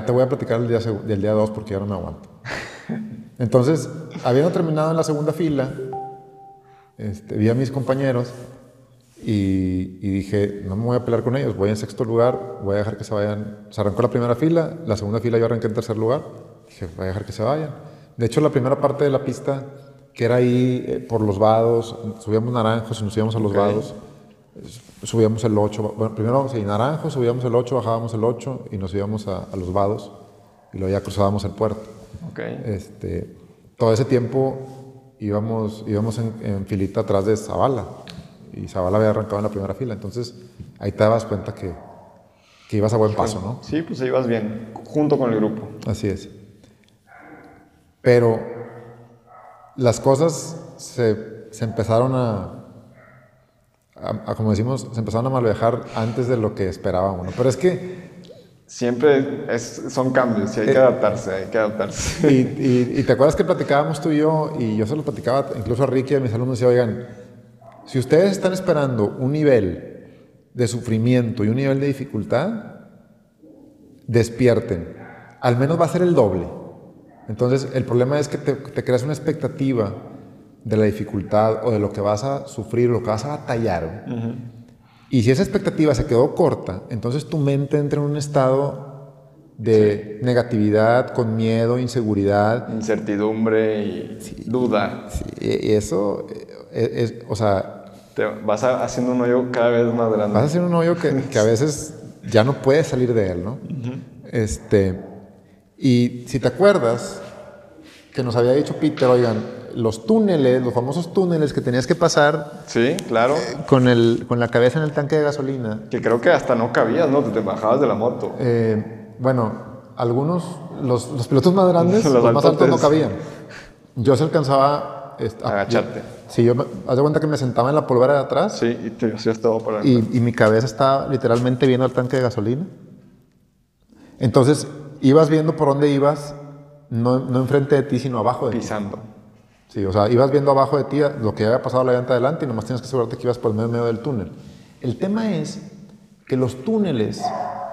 ya te voy a platicar el día, del día 2 porque ya no me aguanto. Entonces, habiendo terminado en la segunda fila, este, vi a mis compañeros y, y dije, no me voy a pelear con ellos, voy en sexto lugar, voy a dejar que se vayan. Se arrancó la primera fila, la segunda fila yo arranqué en tercer lugar, dije, voy a dejar que se vayan. De hecho, la primera parte de la pista, que era ahí eh, por los vados, subíamos naranjos y nos íbamos a los Ok. vados, subíamos el 8, bueno, primero sí, naranjo, subíamos el 8, bajábamos el 8 y nos íbamos a, a los vados y luego ya cruzábamos el puerto. Ok. Este, todo ese tiempo íbamos, íbamos en, en filita atrás de Zavala y Zavala había arrancado en la primera fila, entonces ahí te dabas cuenta que, que ibas a buen paso, ¿no? Sí, pues ibas bien, junto con el grupo. Así es. Pero las cosas se, se empezaron a, a- a, como decimos, se empezaron a malvejar antes de lo que esperábamos, ¿no? Pero es que Siempre es- son cambios y hay que adaptarse, hay que adaptarse. Y, y- y te acuerdas que platicábamos tú y yo, y yo se lo platicaba incluso a Ricky y a mis alumnos, decía, oigan, si ustedes están esperando un nivel de sufrimiento y un nivel de dificultad, despierten. Al menos va a ser el doble. Entonces, el problema es que te, te creas una expectativa de la dificultad o de lo que vas a sufrir, lo que vas a batallar. Y si esa expectativa se quedó corta, entonces tu mente entra en un estado de negatividad, con miedo, inseguridad. Incertidumbre y duda. Sí, y eso eh, es, o sea, Te vas a- haciendo un hoyo cada vez más grande. vas hacer un hoyo que, que a veces ya no puedes salir de él, ¿no? Este, y si te acuerdas que nos había dicho Peter, oigan, los túneles, los famosos túneles que tenías que pasar Sí, claro. con, el, con la cabeza en el tanque de gasolina, Que creo que hasta no cabías, ¿no? Te, te bajabas de la moto. Eh, bueno, algunos, los, los pilotos más grandes, Los los, más altos no cabían. Yo se alcanzaba... a- Agacharte. sí, yo haz de cuenta que me sentaba en la polvera de atrás Sí, y te hacías todo para y, y mi cabeza estaba literalmente viendo el tanque de gasolina. Entonces, ibas viendo por dónde ibas, no, no enfrente de ti, sino abajo de ti. pisando. Sí, o sea, ibas viendo abajo de ti lo que había pasado la llanta adelante y nomás tienes que asegurarte que ibas por el medio, medio del túnel. El tema es que los túneles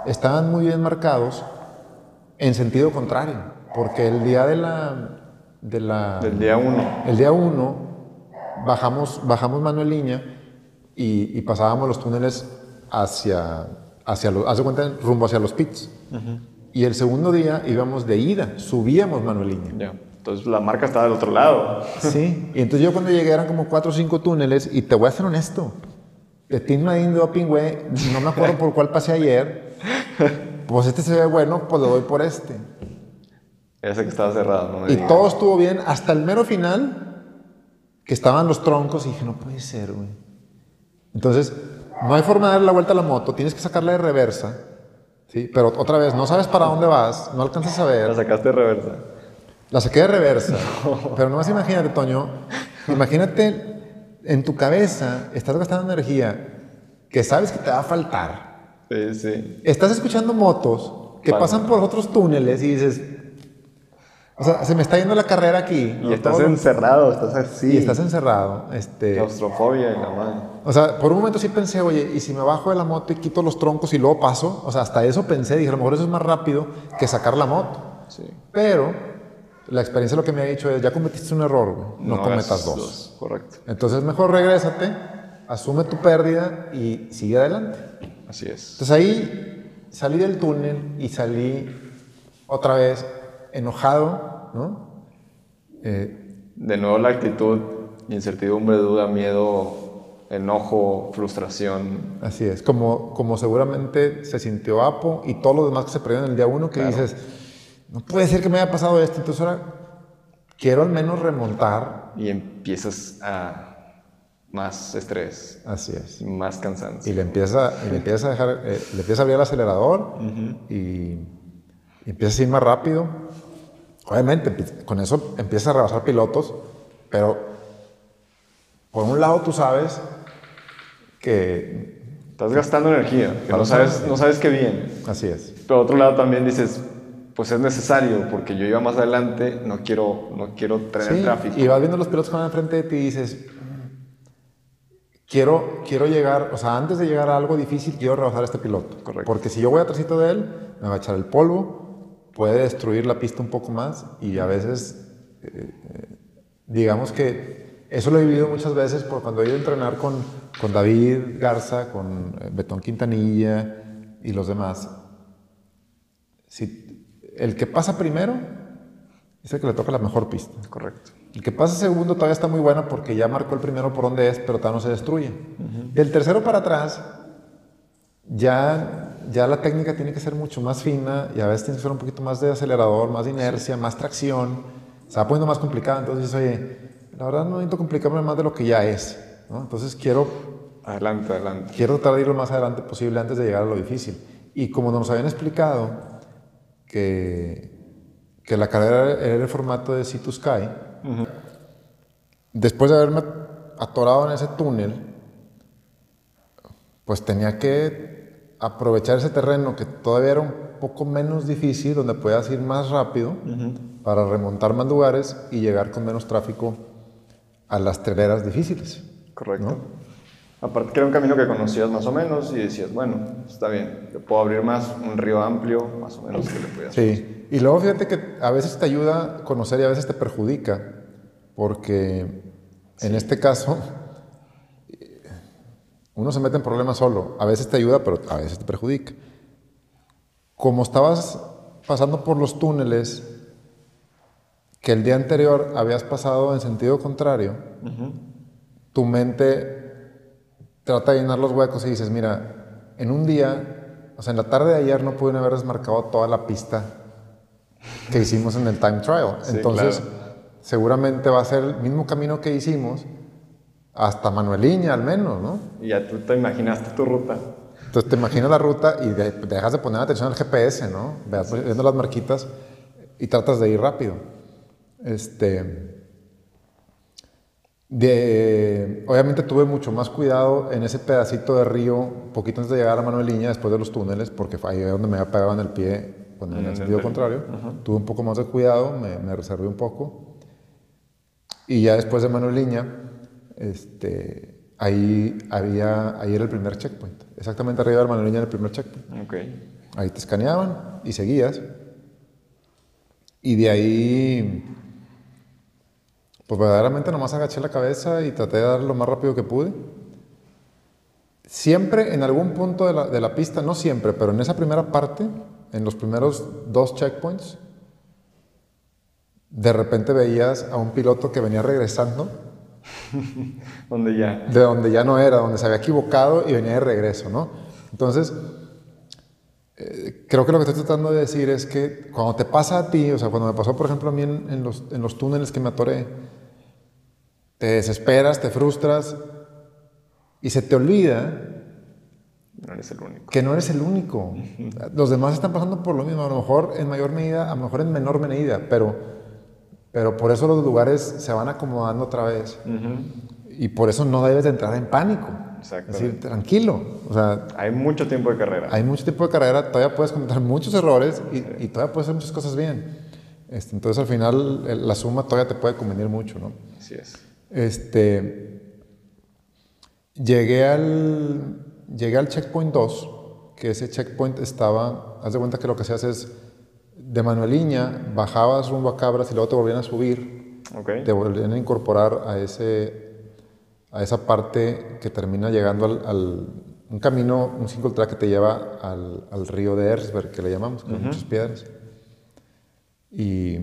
estaban muy bien marcados en sentido contrario, porque el día de la... De la Del día uno. el día 1 bajamos, bajamos Manuel Liña y, y pasábamos los túneles hacia, hacia los, haz de cuenta, rumbo hacia los pits. Y el segundo día íbamos de ida, subíamos Manuel Liña. Ya. Entonces la marca estaba del otro lado. Sí, y entonces yo cuando llegué eran como cuatro o cinco túneles y te voy a ser honesto. De Team Madin Doping, güey, no me acuerdo por cuál pasé ayer. Pues este se ve bueno, pues le doy por este. Ese que estaba cerrado, no me Y todo estuvo bien hasta el mero final, que estaban los troncos y dije, no puede ser, güey. Entonces, no hay forma de darle la vuelta a la moto, tienes que sacarla de reversa. ¿sí? Pero otra vez, no sabes para dónde vas, no alcanzas a ver. La sacaste de reversa. La saqué de reversa. Pero nomás imagínate, Toño. Imagínate en tu cabeza, estás gastando energía que sabes que te va a faltar. Sí, sí. Estás escuchando motos que Vale. pasan por otros túneles y dices, o sea, se me está yendo la carrera aquí. Y ¿no? estás Todo- encerrado, estás así. y estás encerrado. Este, Claustrofobia y la madre. o sea, por un momento sí pensé, oye, ¿y si me bajo de la moto y quito los troncos y luego paso? O sea, hasta eso pensé, dije, a lo mejor eso es más rápido que sacar la moto. Sí. Pero la experiencia lo que me ha dicho es, ya cometiste un error, no, cometas hagas dos. Correcto. Entonces mejor regrésate, asume tu pérdida y sigue adelante. Así es. Entonces ahí salí del túnel y salí otra vez enojado, ¿no? Eh, De nuevo la actitud, incertidumbre, duda, miedo, enojo, frustración. así es, como, como seguramente se sintió Apo y todos los demás que se perdieron el día uno, que Claro. dices, no puede ser que me haya pasado esto, entonces ahora quiero al menos remontar. Y empiezas a más estrés, Así es. más cansancio. Y le empieza, y le empieza a dejar, eh, le empieza a abrir el acelerador y, y empieza a ir más rápido. Obviamente, con eso empieza a rebasar pilotos, pero por un lado tú sabes que Estás gastando energía, que no sabes, no sabes qué viene. así es. Pero otro lado también dices, pues es necesario, porque yo iba más adelante, no quiero, no quiero tener Sí, tráfico. y vas viendo los pilotos que van enfrente de ti y dices, quiero, quiero llegar, o sea, antes de llegar a algo difícil, quiero rebasar a este piloto. Correcto. Porque si yo voy atrásito de él, me va a echar el polvo, puede destruir la pista un poco más y a veces, eh, eh, digamos que eso lo he vivido muchas veces por cuando he ido a entrenar con, con David Garza, con eh, Betón Quintanilla y los demás. Si el que pasa primero es el que le toca la mejor pista. Correcto. El que pasa segundo todavía está muy bueno porque ya marcó el primero por donde es, pero todavía no se destruye. Del tercero para atrás, ya, ya la técnica tiene que ser mucho más fina y a veces tiene que ser un poquito más de acelerador, más de inercia, más tracción. Se va poniendo más complicado. Entonces, oye, la verdad no necesito complicarme más de lo que ya es. ¿no? Entonces quiero, Adelante, adelante. quiero tratar de ir lo más adelante posible antes de llegar a lo difícil. Y como nos habían explicado que, que la carrera era el formato de Sea to Sky, después de haberme atorado en ese túnel, pues tenía que aprovechar ese terreno que todavía era un poco menos difícil, donde podías ir más rápido para remontar más lugares y llegar con menos tráfico a las treveras difíciles. Correcto. Aparte que era un camino que conocías más o menos y decías, bueno, está bien, yo puedo abrir más un río amplio, más o menos que le podías Sí, y luego fíjate que a veces te ayuda a conocer y a veces te perjudica, porque en este caso uno se mete en problemas solo, a veces te ayuda, pero a veces te perjudica. Como estabas pasando por los túneles que el día anterior habías pasado en sentido contrario, tu mente trata de llenar los huecos y dices, mira, en un día, o sea, en la tarde de ayer no pudieron haber desmarcado toda la pista que hicimos en el time trial. Sí, Entonces, claro. seguramente va a ser el mismo camino que hicimos hasta Manueliña al menos, ¿no? Y ya tú te imaginaste tu ruta. Entonces te imaginas la ruta y de- dejas de poner atención al GPS, ¿no? Veas- viendo las marquitas y tratas de ir rápido. Este, de, obviamente tuve mucho más cuidado en ese pedacito de río, poquito antes de llegar a Manueliña, después de los túneles, porque ahí donde me había pegado en el pie cuando en el sentido contrario. Tuve un poco más de cuidado, me, me reservé un poco. Y ya después de Manueliña, este, ahí, había, ahí era el primer checkpoint. Exactamente arriba de Manueliña era el primer checkpoint. Ok. Ahí te escaneaban y seguías. Y de ahí, pues verdaderamente nomás agaché la cabeza y traté de dar lo más rápido que pude. Siempre en algún punto de la, de la pista, no siempre, pero en esa primera parte, en los primeros dos checkpoints, de repente veías a un piloto que venía regresando Donde ya. de donde ya no era, donde se había equivocado y venía de regreso, ¿no? Entonces, eh, creo que lo que estoy tratando de decir es que cuando te pasa a ti, o sea, cuando me pasó, por ejemplo, a mí en, en los, en los túneles que me atoré, te desesperas, te frustras y se te olvida No eres el único. que no eres el único. Los demás están pasando por lo mismo, a lo mejor en mayor medida, a lo mejor en menor medida, pero, pero por eso los lugares se van acomodando otra vez. Y por eso no debes de entrar en pánico. Es Exactamente. decir, tranquilo. O sea, Hay mucho tiempo de carrera. hay mucho tiempo de carrera, todavía puedes cometer muchos errores y, y todavía puedes hacer muchas cosas bien. Este, entonces al final la suma todavía te puede convenir mucho, ¿no? Así es. Este, llegué al, llegué al checkpoint 2, que ese checkpoint estaba, haz de cuenta que lo que se hace es, de Manueliña, bajabas rumbo a Cabras y luego te volvían a subir, Ok. te volvían a incorporar a, ese, a esa parte que termina llegando al, al- un camino, un single track que te lleva al, al río de Erzberg, que le llamamos, con muchas piedras. Y,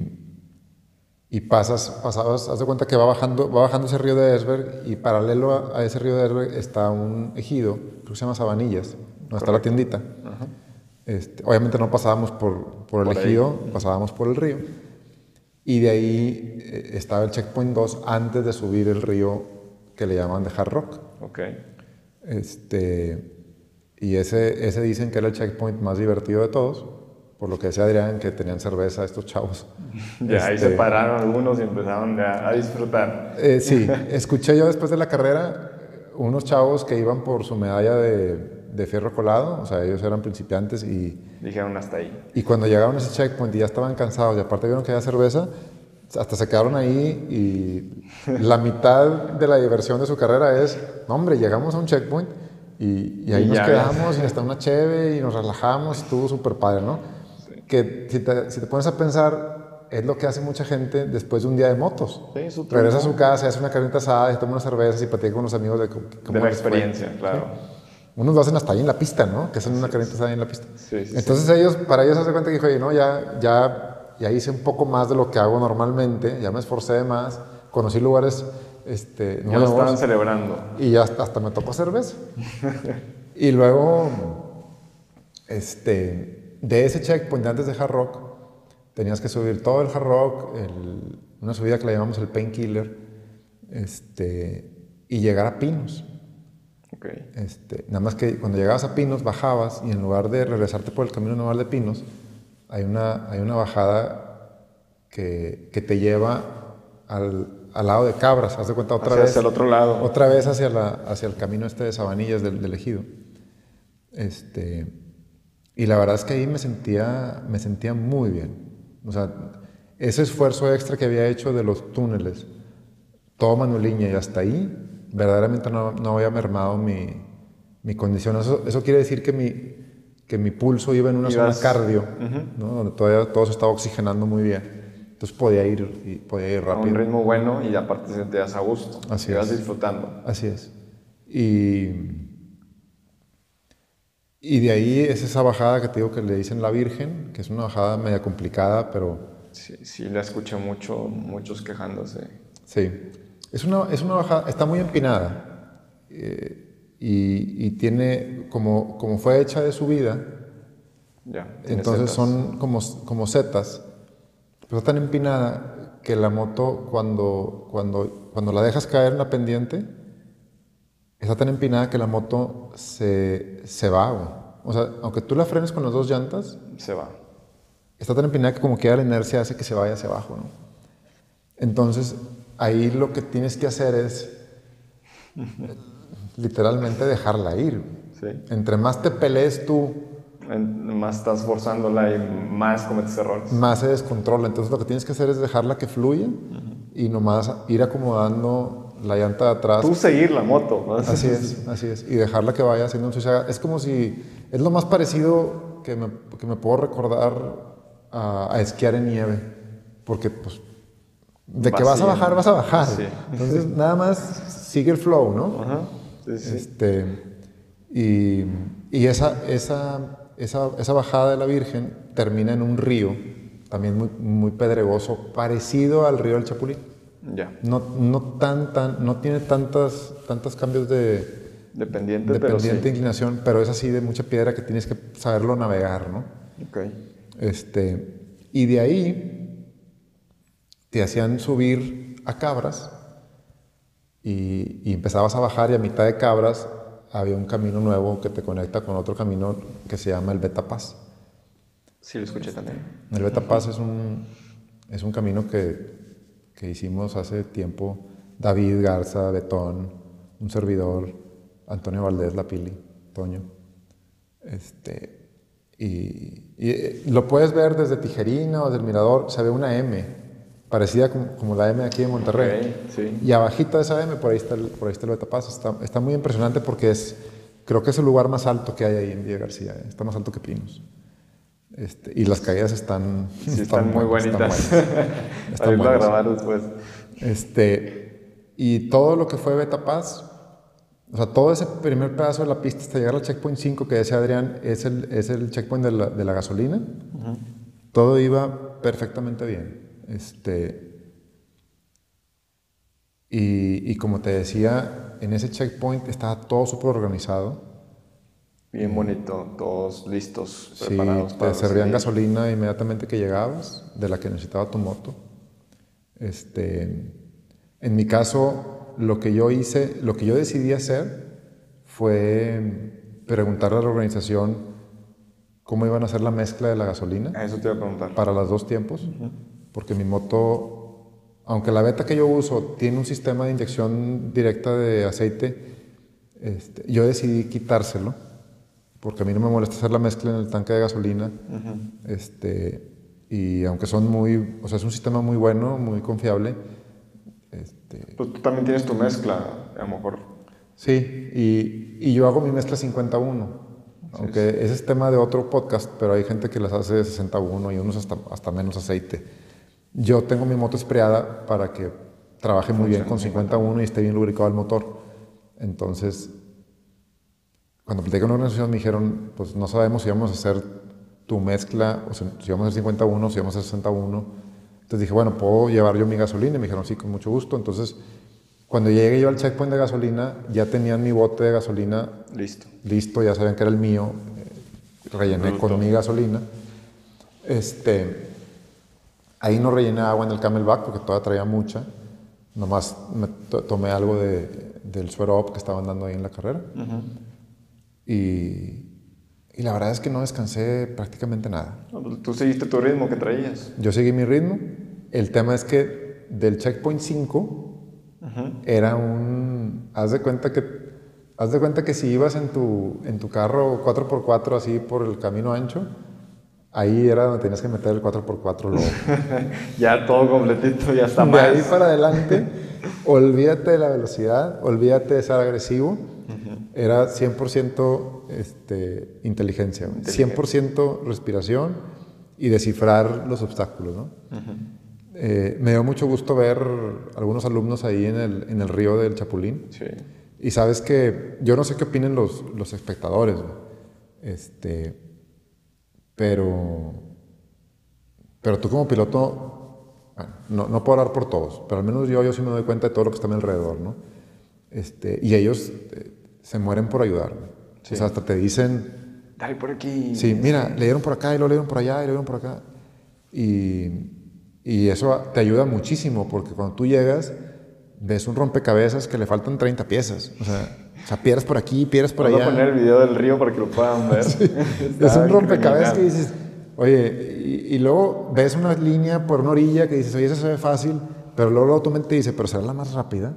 y pasas, pasabas, haz de cuenta que va bajando, va bajando ese río de Erzberg y paralelo a, a ese río de Erzberg está un ejido, creo que se llama Sabanillas, donde está la tiendita. Este, obviamente no pasábamos por, por el Por ahí. ejido, pasábamos por el río. Y de ahí eh, estaba el checkpoint 2 antes de subir el río que le llaman de Hard Rock. Ok. Este, y ese, ese dicen que era el checkpoint más divertido de todos, por lo que decía Adrián, que tenían cerveza estos chavos. Ya ahí Este, se pararon algunos y empezaron ya a disfrutar. Eh, sí, escuché yo después de la carrera unos chavos que iban por su medalla de, de fierro colado, o sea, ellos eran principiantes y, Dijeron hasta ahí. y cuando llegaron a ese checkpoint y ya estaban cansados y aparte vieron que había cerveza, hasta se quedaron ahí y la mitad de la diversión de su carrera es, no hombre, llegamos a un checkpoint Y, y ahí Y nos quedamos y hasta una cheve y nos relajamos, estuvo súper padre, ¿no? Que si te, si te pones a pensar, es lo que hace mucha gente después de un día de motos. Sí, su Regresa a su casa, hace una carnita asada, se toma unas cervezas y platica con los amigos de cómo De la les fue. experiencia, claro. Unos lo hacen hasta ahí en la pista, ¿no? Que hacen una carnita asada ahí en la pista. Sí, sí, Entonces ellos, para ellos, hace cuenta que dijo, oye, no, ya, ya, ya hice un poco más de lo que hago normalmente, ya me esforcé de más, conocí lugares este, Ya lo nuevos estaban celebrando. y ya hasta, hasta me tocó cerveza. y luego, este, de ese checkpoint antes de Hard Rock, tenías que subir todo el Hard Rock, el- una subida que le llamamos el Painkiller, este, y llegar a Pinos. Ok. Este, nada más que cuando llegabas a Pinos, bajabas y en lugar de regresarte por el camino normal de Pinos, hay una, hay una bajada que, que te lleva al, al lado de Cabras, haz de cuenta otra Hacia- vez. hacia el otro lado. Otra vez hacia, la, hacia el camino este de Sabanillas del, del Ejido. Este, y la verdad es que ahí me sentía, me sentía muy bien. O sea, ese esfuerzo extra que había hecho de los túneles, todo Manueliña y hasta ahí, verdaderamente no, no había mermado mi, mi condición. Eso, eso quiere decir que mi, que mi pulso iba en una Ibas- zona cardio, ¿no? donde todavía todo se estaba oxigenando muy bien. Entonces podía ir, podía ir A un rápido. ritmo bueno y aparte te sentías a gusto. Así Ibas es. disfrutando. Así es. Y, y de ahí es esa bajada que te digo que le dicen la Virgen, que es una bajada media complicada, pero Sí, sí, la escuché mucho, muchos quejándose. sí. Es una, es una bajada, está muy empinada eh, y, y tiene, como, como fue hecha de subida, Ya. entonces setas. son como, como setas, pero está tan empinada que la moto cuando, cuando, cuando la dejas caer en la pendiente, está tan empinada que la moto se, se va. güey. O sea, aunque tú la frenes con las dos llantas, Se va. está tan empinada que como queda la inercia hace que se vaya hacia abajo. ¿no? Entonces, ahí lo que tienes que hacer es literalmente dejarla ir. Sí. Entre más te pelees tú, En- más estás forzándola y más cometes errores. más se descontrola. Entonces lo que tienes que hacer es dejarla que fluya y nomás ir acomodando la llanta de atrás. Tú seguir la moto. ¿no? Así es, así es. Y dejarla que vaya haciendo un suicida. Es como si, es lo más parecido que me, que me puedo recordar a, a esquiar en nieve. Porque pues, de que vas a bajar, vas a bajar. Sí. Entonces nada más sigue el flow, ¿no? Ajá. Sí, sí. Este, y y esa, esa, esa, esa bajada de la Virgen termina en un río, también muy, muy pedregoso, parecido al río del Chapulín. Ya. No, no, tan, tan, no tiene tantas, tantos cambios de, Dependiente, de pero pendiente sí. inclinación, pero es así de mucha piedra que tienes que saberlo navegar, ¿no? Ok. Este, y de ahí te hacían subir a cabras y, y empezabas a bajar y a mitad de cabras había un camino nuevo que te conecta con otro camino que se llama el Beta Paz. Sí, lo escuché también. El Beta Paz es un, es un camino que, que hicimos hace tiempo David Garza, Betón, un servidor, Antonio Valdés, La Pili, Toño. Este, y, y, eh, lo puedes ver desde Tijerina o desde el Mirador, se ve una M, parecida como, como la M aquí en Monterrey. Ok, sí. Y abajito de esa M, por ahí está el, por ahí está el. Está, está muy impresionante porque es, creo que es el lugar más alto que hay ahí en Villa García. ¿eh? Está más alto que Pinos. Este, y las caídas están, Sí, están, muy buenas, bonitas. están buenas. Están buenas. grabar después. Este, y todo lo que fue Betapaz, o sea, todo ese primer pedazo de la pista hasta llegar al checkpoint 5 que decía Adrián, es el, es el checkpoint de la, de la gasolina. Todo iba perfectamente bien. Este, y, y como te decía, en ese checkpoint estaba todo súper organizado. Bien bonito, todos listos, Sí, preparados te servían recibir. gasolina inmediatamente que llegabas, de la que necesitaba tu moto. Este, en mi caso, lo que yo hice, lo que yo decidí hacer fue preguntarle a la organización cómo iban a hacer la mezcla de la gasolina Eso te iba a preguntar. para los dos tiempos, porque mi moto, aunque la beta que yo uso tiene un sistema de inyección directa de aceite, este, yo decidí quitárselo, porque a mí no me molesta hacer la mezcla en el tanque de gasolina, este, y aunque son muy, o sea, es un sistema muy bueno, muy confiable, este, Pues tú también tienes tu mezcla, a lo mejor. Sí, y, y yo hago mi mezcla 51. Aunque ese es tema de otro podcast, pero hay gente que las hace de 61 y unos hasta, hasta menos aceite. Yo tengo mi moto espreada para que trabaje muy bien con 51 y esté bien lubricado el motor. Entonces, cuando platiqué con una organización me dijeron, pues no sabemos si vamos a hacer tu mezcla, o si, vamos a hacer 51, si vamos a hacer 61. Entonces dije, bueno, ¿puedo llevar yo mi gasolina? Y me dijeron, sí, con mucho gusto. Entonces, cuando llegué yo al checkpoint de gasolina, ya tenían mi bote de gasolina listo. Listo, ya sabían que era el mío. Eh, rellené con mi gasolina. Este, ahí no rellené agua en el camelback porque todavía traía mucha. Nomás me tomé algo de, del suero up que estaban dando ahí en la carrera. Y, y, la verdad es que no descansé prácticamente nada. Pues, tú seguiste tu ritmo que traías. Yo seguí mi ritmo. El tema es que del checkpoint 5 era un... Haz de cuenta que... Haz de cuenta que si ibas en tu, en tu carro 4x4 así por el camino ancho, ahí era donde tenías que meter el 4x4 luego. ya todo completito, ya está más. De ahí para adelante, olvídate de la velocidad, olvídate de ser agresivo. Era 100% este, inteligencia, 100% respiración y descifrar los obstáculos. ¿no? Eh, me dio mucho gusto ver algunos alumnos ahí en el, en el río del Chapulín. Sí. Y sabes que yo no sé qué opinen los, los espectadores, este, pero, pero tú como piloto, no, no, puedo hablar por todos, pero al menos yo, yo sí me doy cuenta de todo lo que está a mi alrededor, ¿no? Este, y ellos eh, se mueren por ayudar. O sea, hasta te dicen... Dale por aquí. Sí, mira, le dieron por acá y lo dieron por allá y lo dieron por acá. Y y eso te ayuda muchísimo porque cuando tú llegas, ves un rompecabezas que le faltan 30 piezas. O sea, o sea pierdes por aquí, pierdes por allá. Voy a poner el video del río para que lo puedan ver. es un rompecabezas que dices, oye, y, luego ves una línea por una orilla que dices, oye, eso se ve fácil, pero luego, luego tu mente dice, pero será la más rápida.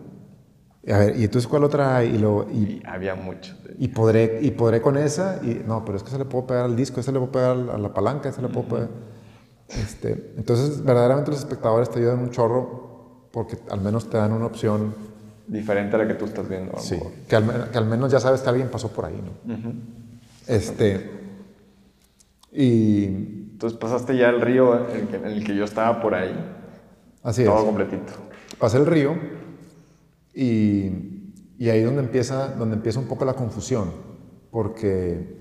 Y a ver, ¿y entonces cuál otra hay? Y, luego, y, había mucho. Y podré, y podré con esa, y no, pero es que se le puedo pegar al disco, ese le puedo pegar a la palanca, ese le puedo pegar. Este, entonces, verdaderamente los espectadores te ayudan un chorro porque al menos te dan una opción diferente a la que tú estás viendo. Sí, que al, que al, menos ya sabes que alguien pasó por ahí, ¿no? Este, y... Entonces pasaste ya el río en el que, yo estaba por ahí. Así es. Todo completito. Pasé el río y, y ahí donde empieza, donde empieza un poco la confusión, porque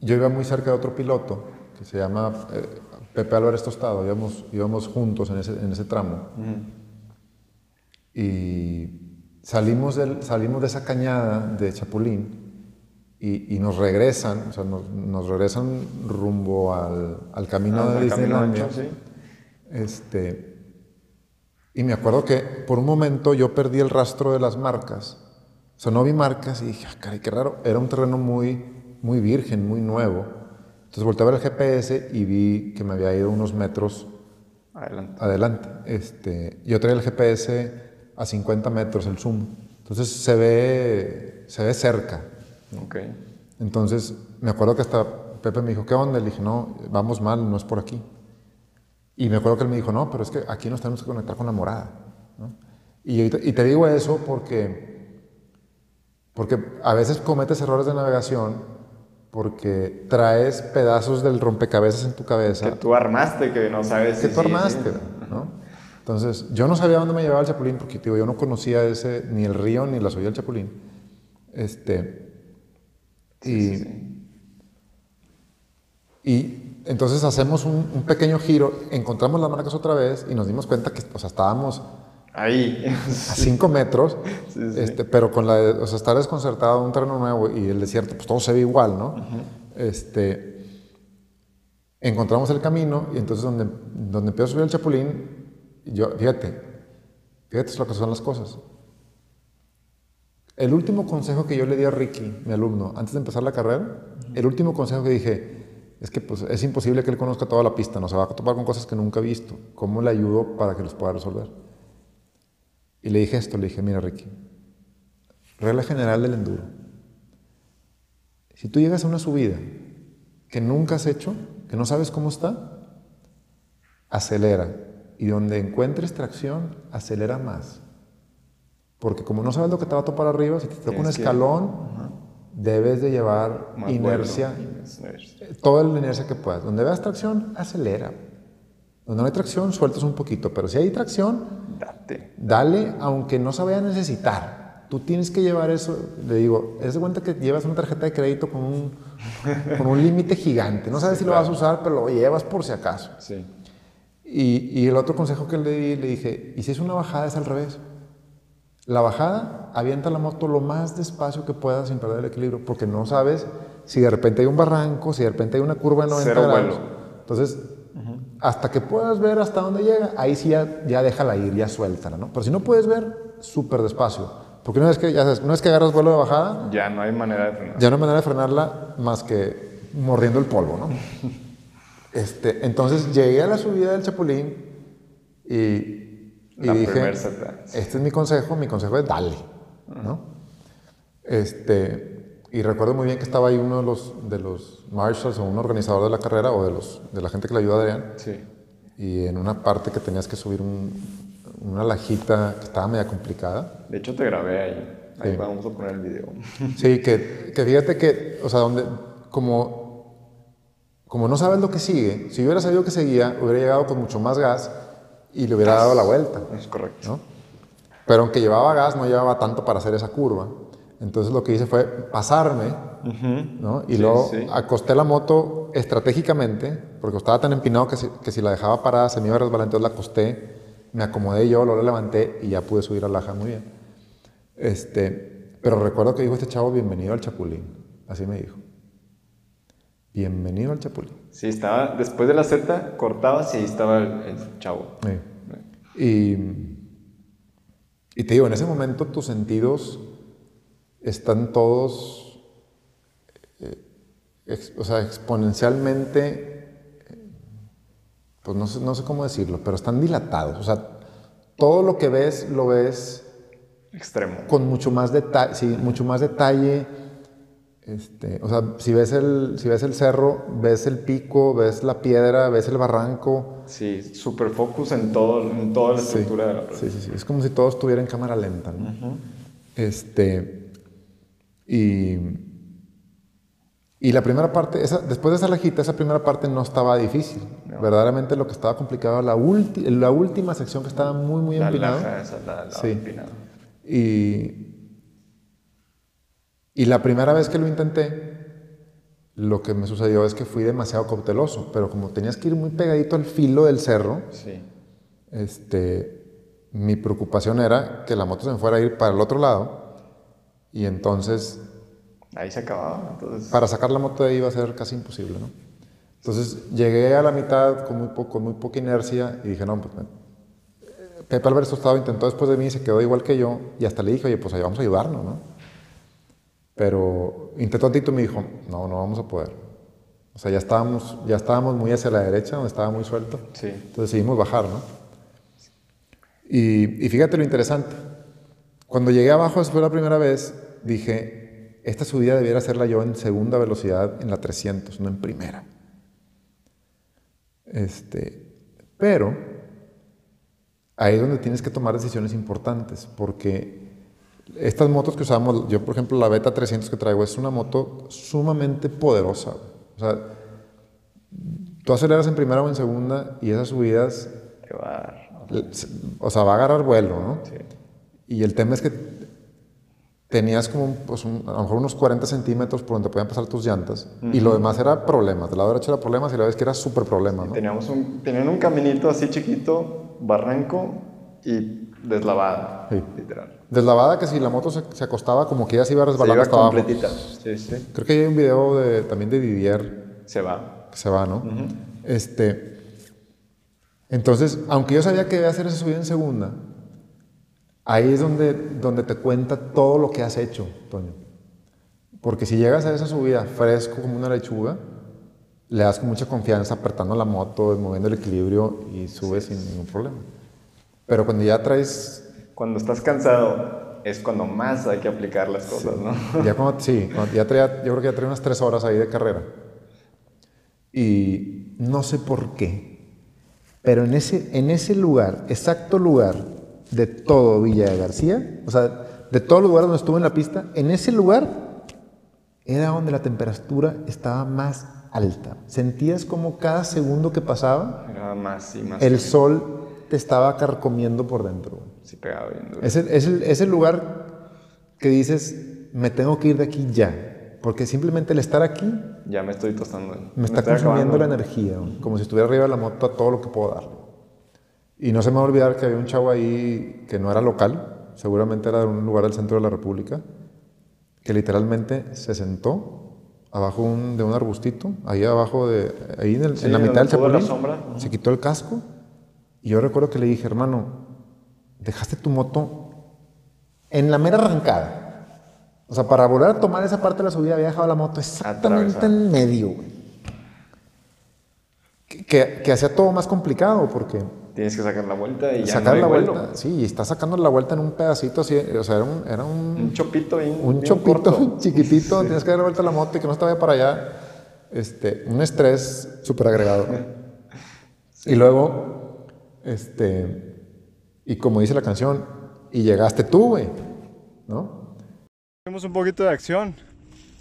yo iba muy cerca de otro piloto que se llama eh, Pepe Álvarez Tostado, íbamos, íbamos juntos en ese, en ese tramo. Y salimos, del, salimos de esa cañada de Chapulín y, y nos regresan, o sea, nos, nos regresan rumbo al, al camino ah, de Disneylandia. ¿sí? este, y me acuerdo que por un momento yo perdí el rastro de las marcas. O sea, no vi marcas y dije, ah, caray, qué raro. Era un terreno muy, muy virgen, muy nuevo. Entonces volteé a ver el GPS y vi que me había ido unos metros adelante. adelante. Este, yo traía el GPS a 50 metros, el zoom. Entonces se ve, se ve cerca. Okay. Entonces me acuerdo que hasta Pepe me dijo, ¿qué onda? Le dije, no, vamos mal, no es por aquí. Y me acuerdo que él me dijo, no, pero es que aquí nos tenemos que conectar con la morada. Y, y, te digo eso porque, porque a veces cometes errores de navegación porque traes pedazos del rompecabezas en tu cabeza. Que tú armaste, que no sabes. Que tú armaste, ¿no? Entonces, yo no sabía dónde me llevaba el Chapulín, porque digo, yo no conocía ese, ni el río ni la subida del Chapulín. Este, y, y entonces hacemos un, un, pequeño giro, encontramos las marcas otra vez y nos dimos cuenta que o sea, estábamos Ahí. A 5 metros, Este, pero con la, o sea, estar desconcertado, un terreno nuevo y el desierto, pues todo se ve igual, ¿no? este, encontramos el camino y entonces donde, donde empiezo a subir el chapulín, yo, fíjate, fíjate lo que son las cosas. El último consejo que yo le di a Ricky, mi alumno, antes de empezar la carrera, el último consejo que dije, es que pues, es imposible que él conozca toda la pista, no se va a topar con cosas que nunca ha visto. ¿Cómo le ayudo para que los pueda resolver? Y le dije esto, le dije, mira Ricky, regla general del enduro. Si tú llegas a una subida que nunca has hecho, que no sabes cómo está, acelera. Y donde encuentres tracción, acelera más. Porque como no sabes lo que te va a topar arriba, si te toca un escalón, debes de llevar Más inercia. Inercia. toda la inercia que puedas. Donde veas tracción, acelera. Donde no hay tracción, sueltas un poquito. Pero si hay tracción, Date. dale aunque no se vaya a necesitar. Tú tienes que llevar eso, le digo, es de cuenta que llevas una tarjeta de crédito con un, con un límite gigante. No sabes si lo vas a usar, pero lo llevas por si acaso. Sí. Y, y el otro consejo que le di, le dije, y si es una bajada es al revés. La bajada, avienta la moto lo más despacio que puedas sin perder el equilibrio, porque no sabes si de repente hay un barranco, si de repente hay una curva de 90 Cero grados. vuelo. Entonces, hasta que puedas ver hasta dónde llega, ahí sí ya, ya déjala ir, ya suéltala, ¿no? Pero si no puedes ver, súper despacio. Porque una vez que, ya sabes, una vez que agarras vuelo de bajada, Ya no hay manera de frenar. ya no hay manera de frenarla más que mordiendo el polvo, ¿no? Este, entonces llegué a la subida del Chapulín y, y La dije, primer seta. este es mi consejo, mi consejo es dale, ¿no? Este, y recuerdo muy bien que estaba ahí uno de los, de los marshals o un organizador de la carrera o de, los, de la gente que le ayudó a Adrián Sí. y en una parte que tenías que subir un- una lajita que estaba media complicada. De hecho, te grabé ahí. Ahí Sí. vamos a poner el video. Sí, que, que fíjate que, o sea, donde, como, como no sabes lo que sigue, si hubiera sabido que seguía, hubiera llegado con mucho más gas y le hubiera dado la vuelta, Es correcto. ¿no? Pero aunque llevaba gas, no llevaba tanto para hacer esa curva. Entonces lo que hice fue pasarme, ¿no? Y Sí, luego sí. acosté la moto estratégicamente, porque estaba tan empinado que si, que si la dejaba parada se me iba a resbalar, entonces la acosté, me acomodé yo, luego la levanté y ya pude subir a Laja muy bien. Este, pero recuerdo que dijo este chavo, bienvenido al Chapulín. Así me dijo. Bienvenido al Chapulín. Sí, estaba, después de la Z, cortabas y ahí estaba el, el chavo. Sí. Y, y te digo, en ese momento tus sentidos están todos, eh, ex- o sea, exponencialmente, eh, pues no sé, no sé cómo decirlo, pero están dilatados. O sea, todo lo que ves lo ves Extremo. con mucho más detalle, sí, mucho más detalle. Este, o sea, si ves, el, si ves el cerro, ves el pico, ves la piedra, ves el barranco. Sí, super focus en, todo, en toda la Sí, estructura de la sí, sí, sí. Es como si todo estuviera en cámara lenta, ¿no? Este. Y. Y la primera parte, esa, después de esa lajita, esa primera parte no estaba difícil. Verdaderamente lo que estaba complicado era la, ulti- la última sección que estaba muy, muy La empinada. laja esa, la, la Sí. Y, y la primera vez que lo intenté, lo que me sucedió es que fui demasiado cauteloso, pero como tenías que ir muy pegadito al filo del cerro, Sí. este, mi preocupación era que la moto se me fuera a ir para el otro lado y entonces Ahí se acababa. Entonces, para sacar la moto de ahí iba a ser casi imposible, ¿no? Entonces llegué a la mitad con muy, poco, con muy poca inercia y dije, no, pues me- Pepe Alberto estaba intentó después de mí, se quedó igual que yo y hasta le dije, oye, pues ahí vamos a ayudarnos, ¿no? Pero intentó Tito y me dijo, no, no vamos a poder. O sea, ya estábamos, ya estábamos muy hacia la derecha, donde estaba muy suelto. sí. Entonces decidimos bajar, ¿no? Y, y fíjate lo interesante. Cuando llegué abajo después la primera vez, dije, esta subida debiera hacerla yo en segunda velocidad en la 300, no en primera. Este, pero ahí es donde tienes que tomar decisiones importantes, porque estas motos que usamos, yo por ejemplo la Beta 300 que traigo, es una moto sumamente poderosa. O sea, tú aceleras en primera o en segunda y esas subidas Te va a dar. o sea, va a agarrar vuelo, ¿no? Sí. Y el tema es que tenías como pues, un- a lo mejor unos 40 centímetros por donde podían pasar tus llantas y lo demás era problemas. Del lado derecho era problemas y la vez que era súper problema, ¿no? Teníamos un, tenían un caminito así chiquito, barranco y deslavada. Sí. Literal. Deslavada que si la moto se, se acostaba como que ya se iba Se resbalando iba hasta abajo. completita. Sí, sí. Creo que hay un video de, también de Didier Se va. se va, ¿no? Este, entonces, aunque yo sabía que debía hacer esa subida en segunda, ahí es donde, donde te cuenta todo lo que has hecho, Toño. Porque si llegas a esa subida fresco como una lechuga, le das con mucha confianza apretando la moto, moviendo el equilibrio y subes sin ningún problema. Pero cuando ya traes, Cuando estás cansado es cuando más hay que aplicar las cosas, ¿no? ya cuando, sí, cuando ya traía, yo creo que ya traía unas tres horas ahí de carrera. Y no sé por qué, pero en ese, en ese lugar, exacto lugar de todo Villa de García, o sea, de todos los lugares donde estuve en la pista, en ese lugar era donde la temperatura estaba más alta. Sentías como cada segundo que pasaba, Era más y más. el sol te estaba carcomiendo por dentro. Sí, pegaba bien duro. Es el, es el- es el lugar que dices, me tengo que ir de aquí ya. Porque simplemente el estar aquí Ya me estoy tostando. me está estoy consumiendo la acabando. energía, güey, como si estuviera arriba de la moto a todo lo que puedo dar. Y no se me va a olvidar que había un chavo ahí que no era local, seguramente era de un lugar del centro de la República, que literalmente se sentó abajo un- de un arbustito, ahí abajo de, ahí en, el- Sí, en la mitad del pudo la chapulín, sombra. Se quitó el casco y yo recuerdo que le dije, hermano, dejaste tu moto en la mera arrancada. O sea, para volver a tomar esa parte de la subida había dejado la moto exactamente Atravesada. en medio, güey. Que, que- que hacía todo más complicado porque Tienes que sacar la vuelta y ya sacar no la vuelo. vuelta, sí, y está sacando la vuelta en un pedacito así, o sea, era un, era un, Un chopito bien, un bien chopito corto. chiquitito, tienes que dar la vuelta a la moto y que no vaya para allá. Este, un estrés súper agregado. Y luego, este, y como dice la canción, y llegaste tú, güey, ¿no? Tenemos un poquito de acción.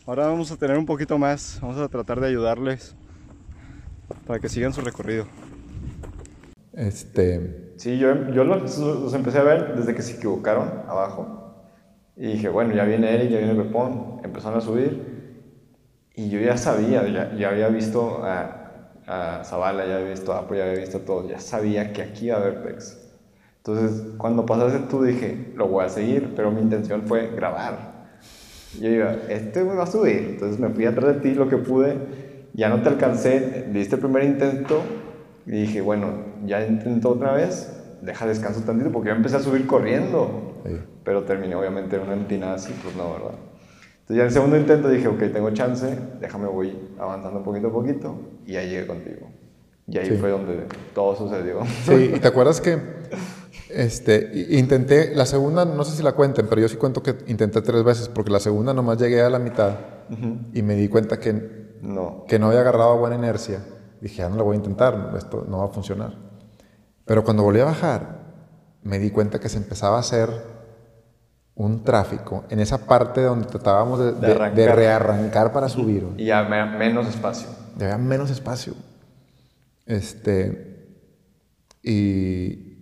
Ahora vamos a tener un poquito más. Vamos a tratar de ayudarles para que sigan su recorrido. Este, Sí, yo, yo los, los empecé a ver desde que se equivocaron abajo. Y dije, bueno, ya viene Eric, ya viene Pepón. Empezaron a subir. Y yo ya sabía, ya, ya había visto a, a Zavala, ya había visto a Apo, ya había visto a todos. Ya sabía que aquí iba a haber Pex. Entonces, cuando pasaste tú, dije, lo voy a seguir, pero mi intención fue grabar. Yo iba, este güey va a subir. Entonces me fui atrás de ti lo que pude. Ya no te alcancé, diste el primer intento. Y dije, bueno, ya intento otra vez. Deja descanso tantito porque yo empecé a subir corriendo. Sí. Pero terminé obviamente en una empinada así, pues no, ¿verdad? Entonces ya en el segundo intento dije, ok, tengo chance, déjame voy avanzando poquito a poquito. Y ahí llegué contigo. Y ahí Sí. fue donde todo sucedió. Sí, y te acuerdas que este, intenté, la segunda, no sé si la cuenten, pero yo sí cuento que intenté tres veces, porque la segunda nomás llegué a la mitad y me di cuenta que, No. que no había agarrado buena inercia. Dije, ya no la voy a intentar, esto no va a funcionar. Pero cuando volví a bajar, me di cuenta que se empezaba a hacer un tráfico en esa parte donde tratábamos de, de- de arrancar. rearrancar para subir. Y me- menos espacio. Ya había menos espacio. Este. Y,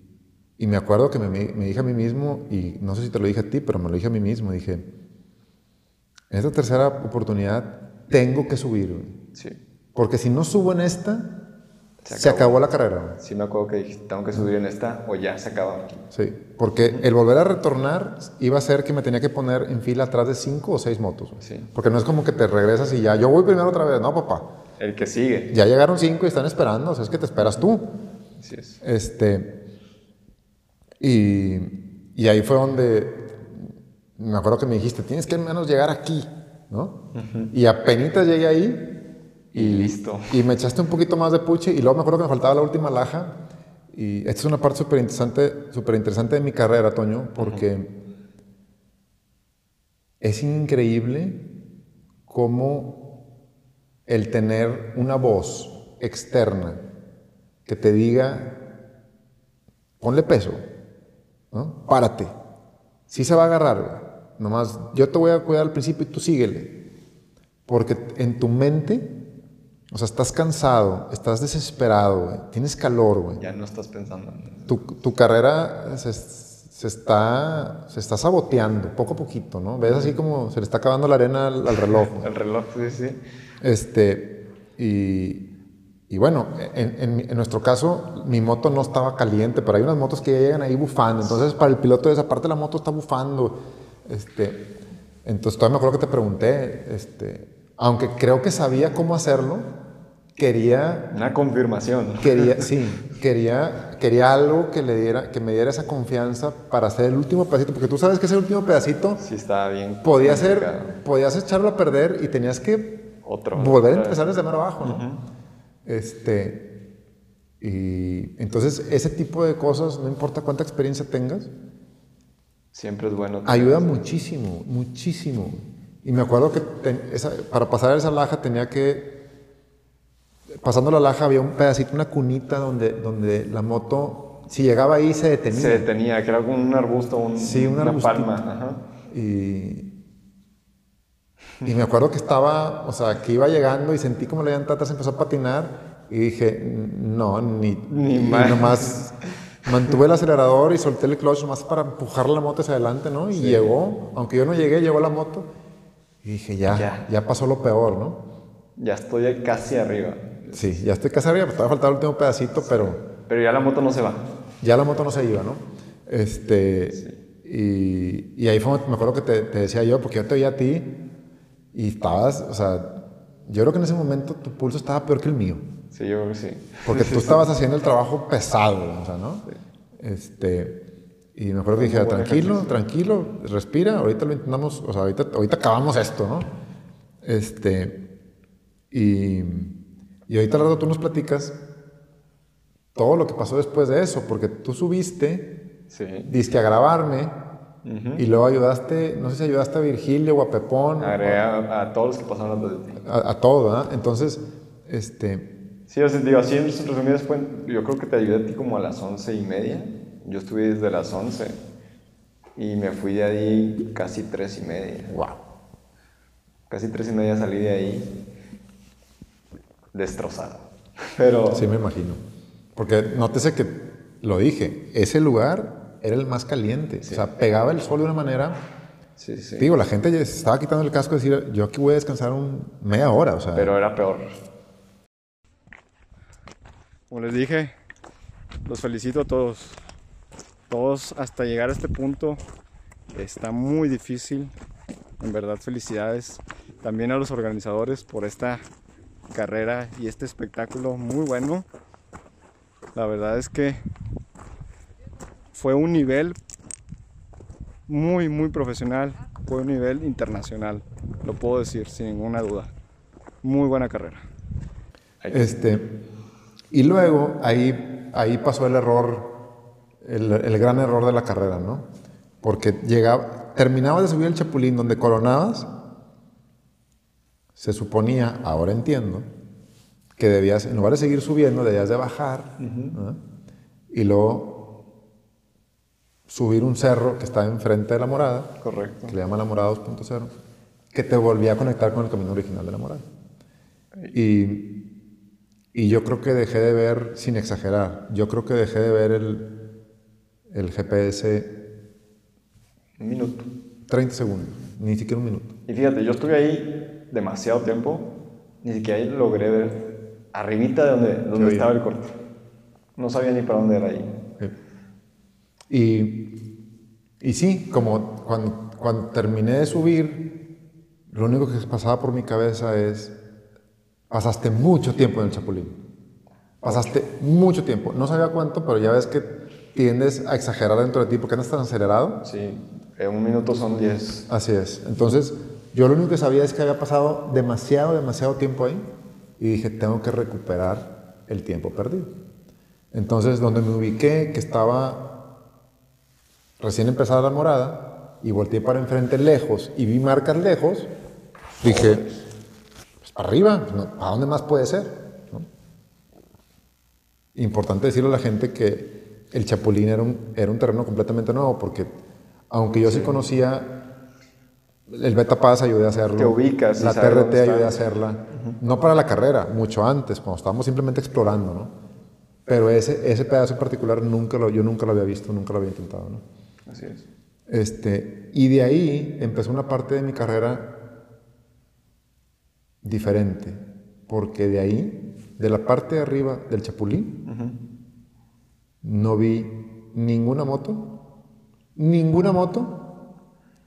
y me acuerdo que me, me dije a mí mismo, y no sé si te lo dije a ti, pero me lo dije a mí mismo. Dije: En esta tercera oportunidad tengo que subir. Sí. Porque si no subo en esta, Se se acabó, acabó. la carrera. Sí me acuerdo que dije, tengo que subir en esta o ya se aquí. Sí. Porque el volver a retornar iba a ser que me tenía que poner en fila atrás de cinco o seis motos. Sí. Porque no es como que te regresas y ya, yo voy primero otra vez. No, papá. El que sigue. Ya llegaron cinco y están esperando. O sea, es que te esperas tú. Así es. Este, y, y ahí fue donde me acuerdo que me dijiste, tienes que al menos llegar aquí, ¿no? Y apenas llegué ahí Y listo. y me echaste un poquito más de puche y luego me acuerdo que me faltaba la última laja. Y esta es una parte súper interesante, súper interesante de mi carrera, Toño, porque es increíble cómo el tener una voz externa que te diga, ponle peso, ¿no? Párate. Sí se va a agarrar. Nomás yo te voy a cuidar al principio y tú síguele. Porque en tu mente, o sea, estás cansado, estás desesperado, güey. Tienes calor, güey. Ya no estás pensando. en- Tu, tu carrera se, se está, se está saboteando poco a poquito, ¿no? Ves así como se le está acabando la arena al, al reloj. El reloj, sí, sí. Este, y, y bueno, en, en en nuestro caso, mi moto no estaba caliente, pero hay unas motos que ya llegan ahí bufando. Entonces, para el piloto de esa parte, la moto está bufando. Este, entonces, todavía me acuerdo que te pregunté, este, aunque creo que sabía cómo hacerlo, quería Una confirmación. quería, sí, quería, quería algo que, le diera, que me diera esa confianza para hacer el último pedacito, porque tú sabes que ese último pedacito Sí, estaba bien. podía ser, podías echarlo a perder y tenías que Otro. volver a empezar desde mero abajo, ¿no? Este, y entonces ese tipo de cosas, no importa cuánta experiencia tengas. Siempre es bueno. ayuda muchísimo, muchísimo. Y me acuerdo que ten- esa- para pasar esa laja tenía que, pasando la laja había un pedacito, una cunita donde, donde la moto si llegaba ahí se detenía. Se detenía, que era como un arbusto, un, Sí, un una palma. Ajá. Y, y me acuerdo que estaba, o sea, que iba llegando y sentí como la llanta atrás empezó a patinar y dije, no, ni, Ni y más. nomás mantuve el acelerador y solté el clutch más para empujar la moto hacia adelante, ¿no? Y llegó, aunque yo no llegué, llegó la moto y dije, ya, Ya. ya, pasó lo peor, ¿no? Ya estoy casi arriba. Sí, ya estoy casi arriba, todavía faltaba el último pedacito, pero Pero ya la moto no se va. ya la moto no se iba, ¿no? Este, y, y ahí fue, me acuerdo que te, te decía yo, porque yo te veía a ti y estabas, o sea, yo creo que en ese momento tu pulso estaba peor que el mío, Sí, yo creo que sí. porque tú estabas haciendo el trabajo pesado, o sea, ¿no? Este, y me acuerdo que dije, tranquilo, tranquilo, respira, ahorita lo intentamos, o sea, ahorita, ahorita acabamos esto, ¿no? Este, y, y ahorita al rato tú nos platicas todo lo que pasó después de eso, porque tú subiste, Sí. diste a grabarme, y luego ayudaste, no sé si ayudaste a Virgilio o a Pepón, Agregué a, a todos los que pasaron antes de ti. a, a todo, ¿verdad? Entonces, este, Sí, o sea, digo, así en resumidas yo creo que te ayudé a ti como a las once y media. Yo estuve desde las 11 y me fui de ahí casi tres y media. wow. Casi tres y media salí de ahí destrozado. Pero Sí, me imagino. Porque nótese que lo dije, ese lugar era el más caliente. O sea, pegaba el sol de una manera. sí, sí. Digo, la gente ya se estaba quitando el casco y decir, yo aquí voy a descansar un media hora. O sea, Pero era peor. Como les dije, los felicito a todos. Todos hasta llegar a este punto está muy difícil. En verdad, felicidades también a los organizadores por esta carrera y este espectáculo muy bueno. La verdad es que fue un nivel muy, muy profesional. Fue un nivel internacional, lo puedo decir sin ninguna duda. Muy buena carrera. Este, y luego ahí, ahí pasó el error, el, el gran error de la carrera, ¿no? Porque llegaba, terminabas de subir el Chapulín donde coronabas, se suponía, ahora entiendo, que debías, en lugar de seguir subiendo, debías de bajar ¿no? y luego subir un cerro que está enfrente de la morada, Correcto. que le llama la morada 2.0, que te volvía a conectar con el camino original de la morada. Y, y yo creo que dejé de ver, sin exagerar, yo creo que dejé de ver el, el GPS Un minuto. 30 segundos, ni siquiera un minuto. Y fíjate, yo estuve ahí demasiado tiempo, ni siquiera logré ver arribita de donde, donde estaba el corte. No sabía ni para dónde era ahí. Y, y sí, como cuando, cuando terminé de subir, lo único que pasaba por mi cabeza es, pasaste mucho tiempo en el Chapulín. Pasaste mucho tiempo. No sabía cuánto, pero ya ves que tiendes a exagerar dentro de ti porque andas tan acelerado. Sí, en un minuto son 10. Así es. Entonces, yo lo único que sabía es que había pasado demasiado, demasiado tiempo ahí y dije, tengo que recuperar el tiempo perdido. Entonces, donde me ubiqué, que estaba recién empezada la morada y volteé para enfrente lejos y vi marcas lejos, dije, pues arriba, ¿para dónde más puede ser? ¿No? Importante decirle a la gente que el Chapulín era un, era un terreno completamente nuevo porque aunque yo sí, conocía el Beta Pass ayudé a hacerlo. Te ubicas La TRT ayudé a hacerla. No para la carrera, mucho antes, cuando estábamos simplemente explorando, ¿no? Pero ese, ese pedazo en particular nunca lo, yo nunca lo había visto, nunca lo había intentado, ¿no? Así es. Este, y de ahí empezó una parte de mi carrera diferente, porque de ahí, de la parte de arriba del Chapulín, no vi ninguna moto, ninguna moto.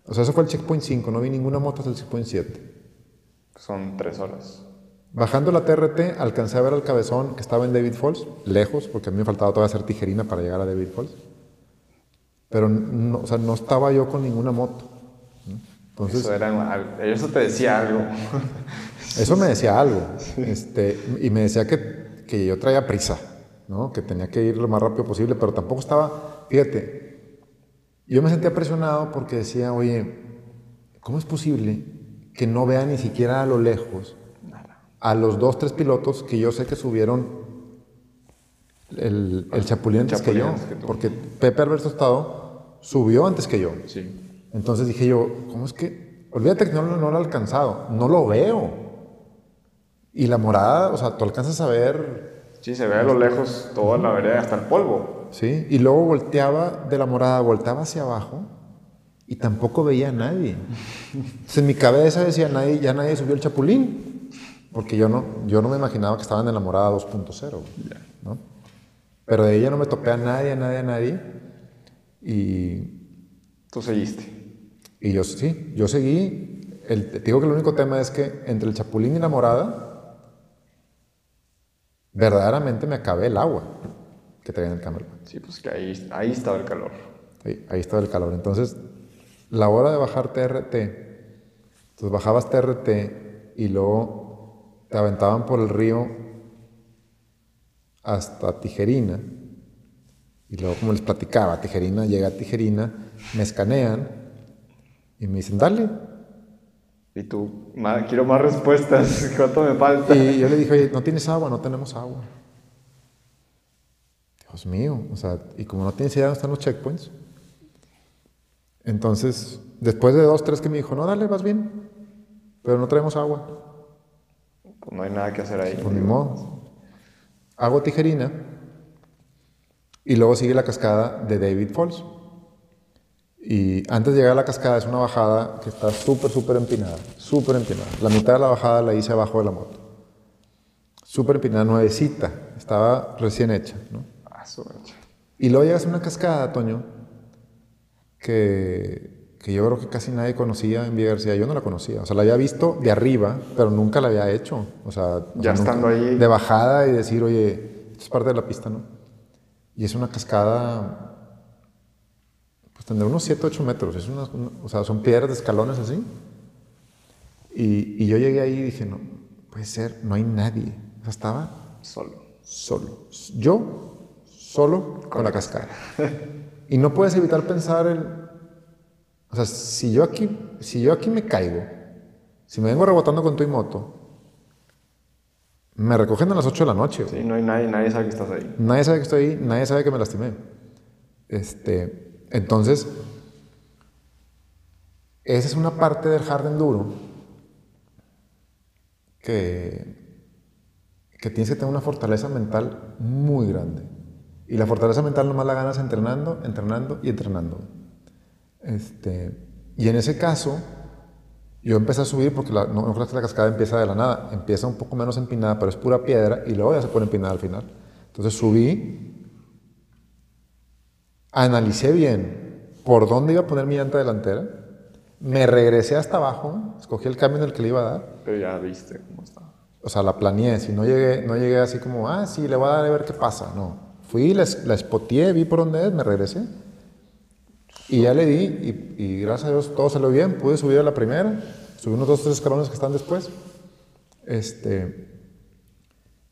O sea, eso fue el checkpoint 5, no vi ninguna moto hasta el checkpoint 7. Son tres horas. Bajando la TRT, alcancé a ver al cabezón que estaba en David Falls, lejos, porque a mí me faltaba todavía hacer tijerina para llegar a David Falls. Pero no, o sea, no estaba yo con ninguna moto. Entonces, eso, era, eso te decía algo. Eso me decía algo. Este, y me decía que, que yo traía prisa, ¿no? que tenía que ir lo más rápido posible, pero tampoco estaba, fíjate, yo me sentía presionado porque decía, oye, ¿cómo es posible que no vea ni siquiera a lo lejos a los dos, tres pilotos que yo sé que subieron el, el Chapulín antes que yo. antes que tú. porque Pepe Alberto Estado subió antes que yo. Sí. Entonces dije yo, ¿cómo es que? Olvídate que no, lo- no lo he alcanzado. No lo veo. Y la morada, o sea, tú alcanzas a ver, Sí, se ve a lo lejos toda la vereda, hasta el polvo. ¿Sí? Y luego volteaba de la morada, volteaba hacia abajo y tampoco veía a nadie. Entonces en mi cabeza decía, nadie, ya nadie subió el Chapulín. Porque yo no, yo no me imaginaba que estaban en la morada 2.0. ¿no? Pero de ella no me topé a nadie, a nadie, a nadie. Y Tú seguiste. Y yo sí, yo seguí. El, te digo que el único tema es que entre el chapulín y la morada, verdaderamente me acabé el agua que traía en el camelback. Sí, pues que ahí, ahí estaba el calor. Ahí, ahí estaba el calor. Entonces, la hora de bajar TRT, entonces bajabas TRT y luego te aventaban por el río hasta Tijerina. Y luego, como les platicaba, Tijerina, llega a Tijerina, me escanean y me dicen, dale, Y tú, "Ma- quiero más respuestas. ¿Cuánto me falta? Y yo le dije, oye, no tienes agua, no tenemos agua. Dios mío, o sea, y como no tienes idea dónde están los checkpoints, entonces, después de dos, tres que me dijo, no, dale, vas bien, pero no traemos agua. Pues no hay nada que hacer ahí. Pues ni modo. Hago tijerina y luego sigue la cascada de David Falls. Y antes de llegar a la cascada es una bajada que está súper, súper empinada, súper empinada. La mitad de la bajada la hice abajo de la moto. Súper empinada, nuevecita, estaba recién hecha. ¿no? Y luego llegas a una cascada, Toño, que, que yo creo que casi nadie conocía en Villa García. Yo no la conocía. O sea, la había visto de arriba, pero nunca la había hecho. O sea, o Ya sea, nunca- estando ahí. De bajada y decir, oye, esto es parte de la pista, ¿no? Y es una cascada, pues tendrá unos 7, 8 metros. Es una, una- o sea, son piedras de escalones así. Y, y yo llegué ahí y dije, no, puede ser, no hay nadie. O sea, estaba Solo. solo. Yo solo con la cascada. Y no puedes evitar pensar el... O sea, si yo aquí, si yo aquí me caigo, si me vengo rebotando con tu y moto, me recogen a las 8 de la noche. güey. Sí, no hay nadie, nadie sabe que estás ahí. Nadie sabe que estoy ahí, nadie sabe que me lastimé. Este, entonces, esa es una parte del hard enduro que, que tienes que tener una fortaleza mental muy grande. Y la fortaleza mental nomás la ganas entrenando, entrenando y entrenando. Este, y en ese caso, yo empecé a subir porque la, no, no creas que la cascada empieza de la nada, empieza un poco menos empinada, pero es pura piedra y luego ya se pone empinada al final. Entonces subí, analicé bien por dónde iba a poner mi llanta delantera, me regresé hasta abajo, escogí el cambio en el que le iba a dar, Pero ya viste cómo está. o sea, la planeé, si no llegué, no llegué así como, ah, sí, le voy a dar a ver qué pasa, no. Fui, la, la espoteé, vi por dónde es, me regresé. Y ya le di, y, y gracias a Dios todo salió bien, pude subir a la primera, subí unos dos, tres escalones que están después. Este,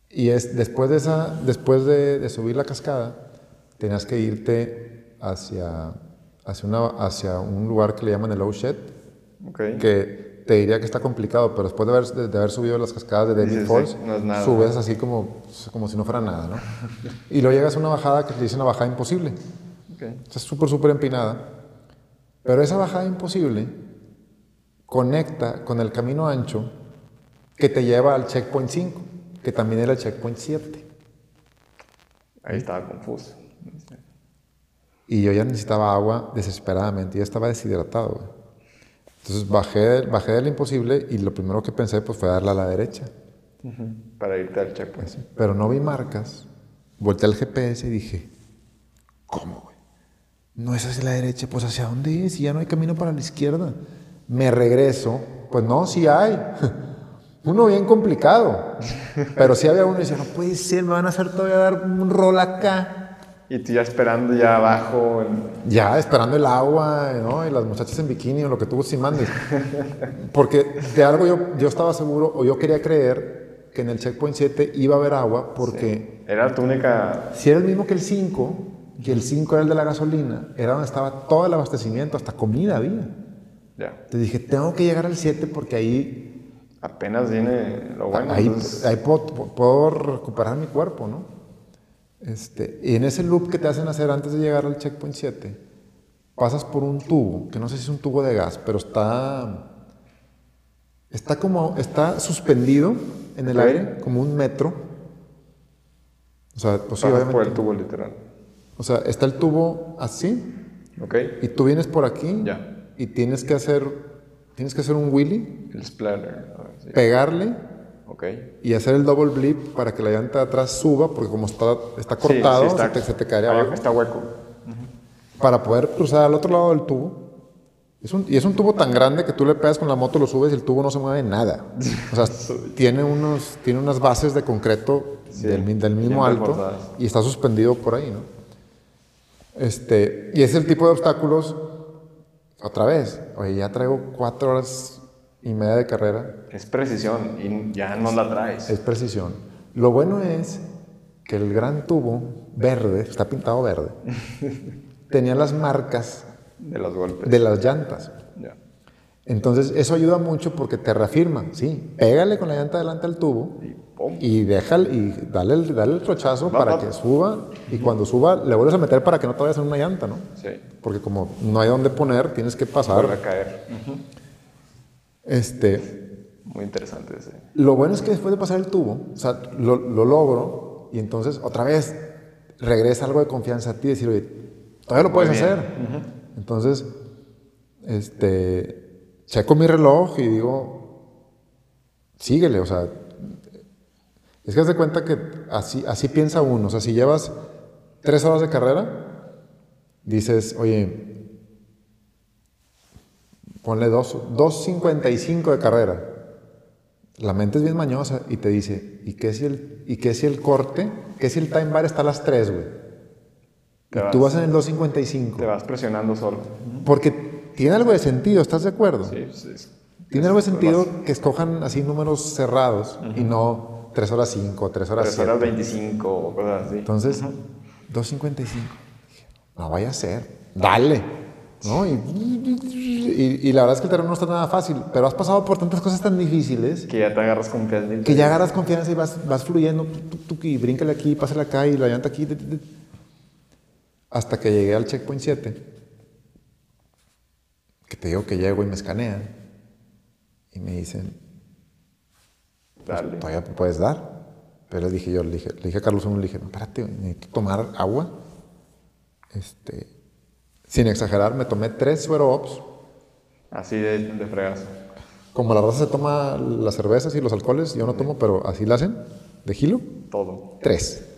y es, después de, esa, después de, de subir la cascada, tenías que irte hacia, hacia, una, hacia un lugar que le llaman el Low Shed, Ok. que te diría que está complicado, pero después de haber, de, de haber subido las cascadas de David Dices, Falls, sí, no nada. subes así como, como si no fuera nada, ¿no? y luego llegas a una bajada que te dice una bajada imposible. Ok. O sea, es súper, súper empinada. Pero esa bajada imposible conecta con el camino ancho que te lleva al checkpoint 5, que también era el checkpoint 7. Ahí estaba confuso. Y yo ya necesitaba agua desesperadamente, ya estaba deshidratado. Entonces bajé, bajé del imposible y lo primero que pensé pues, fue darle a la derecha. Para irte al checkpoint. Pero no vi marcas. Volteé al GPS y dije, ¿cómo, güey? No es hacia la derecha, pues ¿hacia dónde es? Y ya no hay camino para la izquierda. Me regreso, pues no, sí hay. Uno bien complicado. Pero sí había uno y decía, no puede ser, me van a hacer todavía dar un rol acá. Y tú ya esperando ya abajo. en- Ya, esperando el agua, ¿no? Y las muchachas en bikini o lo que tú si mandes. Porque de algo yo, yo estaba seguro, o yo quería creer, que en el checkpoint 7 iba a haber agua, porque Era tu única. si era el mismo que el 5, que el 5 era el de la gasolina, era donde estaba todo el abastecimiento, hasta comida había. Ya. Te dije, tengo que llegar al 7 porque ahí, Apenas viene lo bueno. ahí, entonces, ahí puedo, puedo recuperar mi cuerpo, ¿no? Este, y en ese loop que te hacen hacer antes de llegar al checkpoint 7, pasas por un tubo, que no sé si es un tubo de gas, pero está, está como, está suspendido en el aire, como un metro. O sea, pues Pasas obviamente. por el tubo literal. O sea, está el tubo así, ¿Ok? y tú vienes por aquí, Ya. y tienes que hacer, tienes que hacer un wheelie, El splatter. a ver, sí. pegarle, Ok. y hacer el double blip para que la llanta de atrás suba, porque como está, está cortado, Sí, sí, está- se, te, se te caería Ahí abajo. Está hueco. Para poder cruzar al otro lado del tubo. Es un- y es un tubo tan grande que tú le pegas con la moto, lo subes y el tubo no se mueve nada. O sea, tiene, unos, tiene unas bases de concreto Sí, del, del mismo alto y está suspendido por ahí, ¿no? Este, y es el tipo de obstáculos, otra vez, oye, ya traigo cuatro horas y media de carrera, Es precisión y ya no la traes. es precisión. Lo bueno es que el gran tubo verde, está pintado verde, tenía las marcas De los golpes. de las llantas. Entonces, eso ayuda mucho porque te reafirma, sí, pégale con la llanta delante al tubo Y y déjale y dale el, dale el trochazo Va, para va. que suba y cuando suba le vuelves a meter para que no te vayas en una llanta, ¿no? Sí. Porque como no hay dónde poner, tienes que pasar. caer. Este, Muy interesante ese. lo bueno es que después de pasar el tubo, o sea, lo, lo logro y entonces otra vez regresa algo de confianza a ti y decir, oye, todavía lo puedes hacer. Entonces, este, checo mi reloj y digo, síguele, o sea, es que haz de cuenta que así, así piensa uno, o sea, si llevas tres horas de carrera, dices, oye, ponle dos- 2.55 de carrera. La mente es bien mañosa y te dice, ¿y qué si el, y qué si el corte? ¿Qué si el time bar está a las 3, güey? Y tú vas- vas en el 2.55. Te vas presionando solo. Porque tiene algo de sentido, ¿estás de acuerdo? Sí, sí. Tiene algo de Vas- sentido que escojan así números cerrados y no 3 horas 5, 3 horas Tres 7. horas 25 o cosas así. Entonces, 2.55. Dije, No vaya a ser. Dale. ¿No? Y, y- y la verdad es que el terreno no está nada fácil, pero has pasado por tantas cosas tan difíciles Que ya te agarras confianza. que ya agarras confianza y vas, vas fluyendo, tuc, tuc, y bríncale aquí, pásale acá y la llanta aquí. Hasta que llegué al checkpoint 7, que te digo que llego y me escanean y me dicen, Dale. todavía puedes dar. Pero le dije yo, le dije, le dije a Carlos uno, le dije, no, espérate, necesito tomar agua. Este, sin exagerar, me tomé tres suero ops. Así de, de fregazo. Como la raza se toma las cervezas y los alcoholes, yo no tomo, pero así la hacen, de gilo, Todo. tres.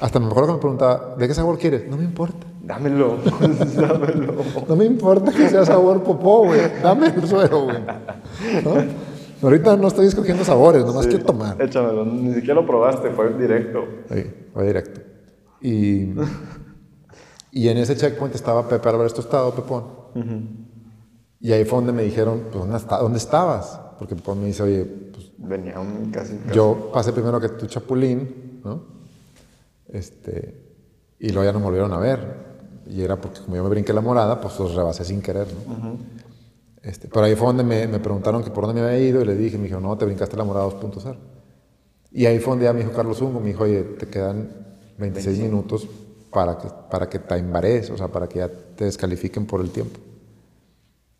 Hasta me acuerdo que me preguntaba, ¿de qué sabor quieres? No me importa. Dámelo. Dámelo. No me importa que sea sabor popó, güey. Dame el suero, güey. ¿No? Ahorita no estoy escogiendo sabores, nomás quiero tomar. Échamelo. Ni siquiera lo probaste, fue directo. Sí, fue directo. Y, y en ese checkpoint estaba Pepe Álvarez Tostado, Pepón. Y ahí fue donde me dijeron, pues, ¿dónde, estabas? Porque Pepón me dice, oye, pues, Venía un casi. casi- yo pasé primero que tu Chapulín, ¿no? Este, y luego ya no me volvieron a ver. Y era porque como yo me brinqué la morada, pues los rebasé sin querer, ¿no? este, pero ahí fue donde me, me preguntaron que por dónde me había ido y le dije, me dijo, no, te brincaste la morada 2.0. Y ahí fue donde ya me dijo Carlos Ungo, me dijo, oye, te quedan 26 minutos para que, para que timebares, o sea, para que ya te descalifiquen por el tiempo.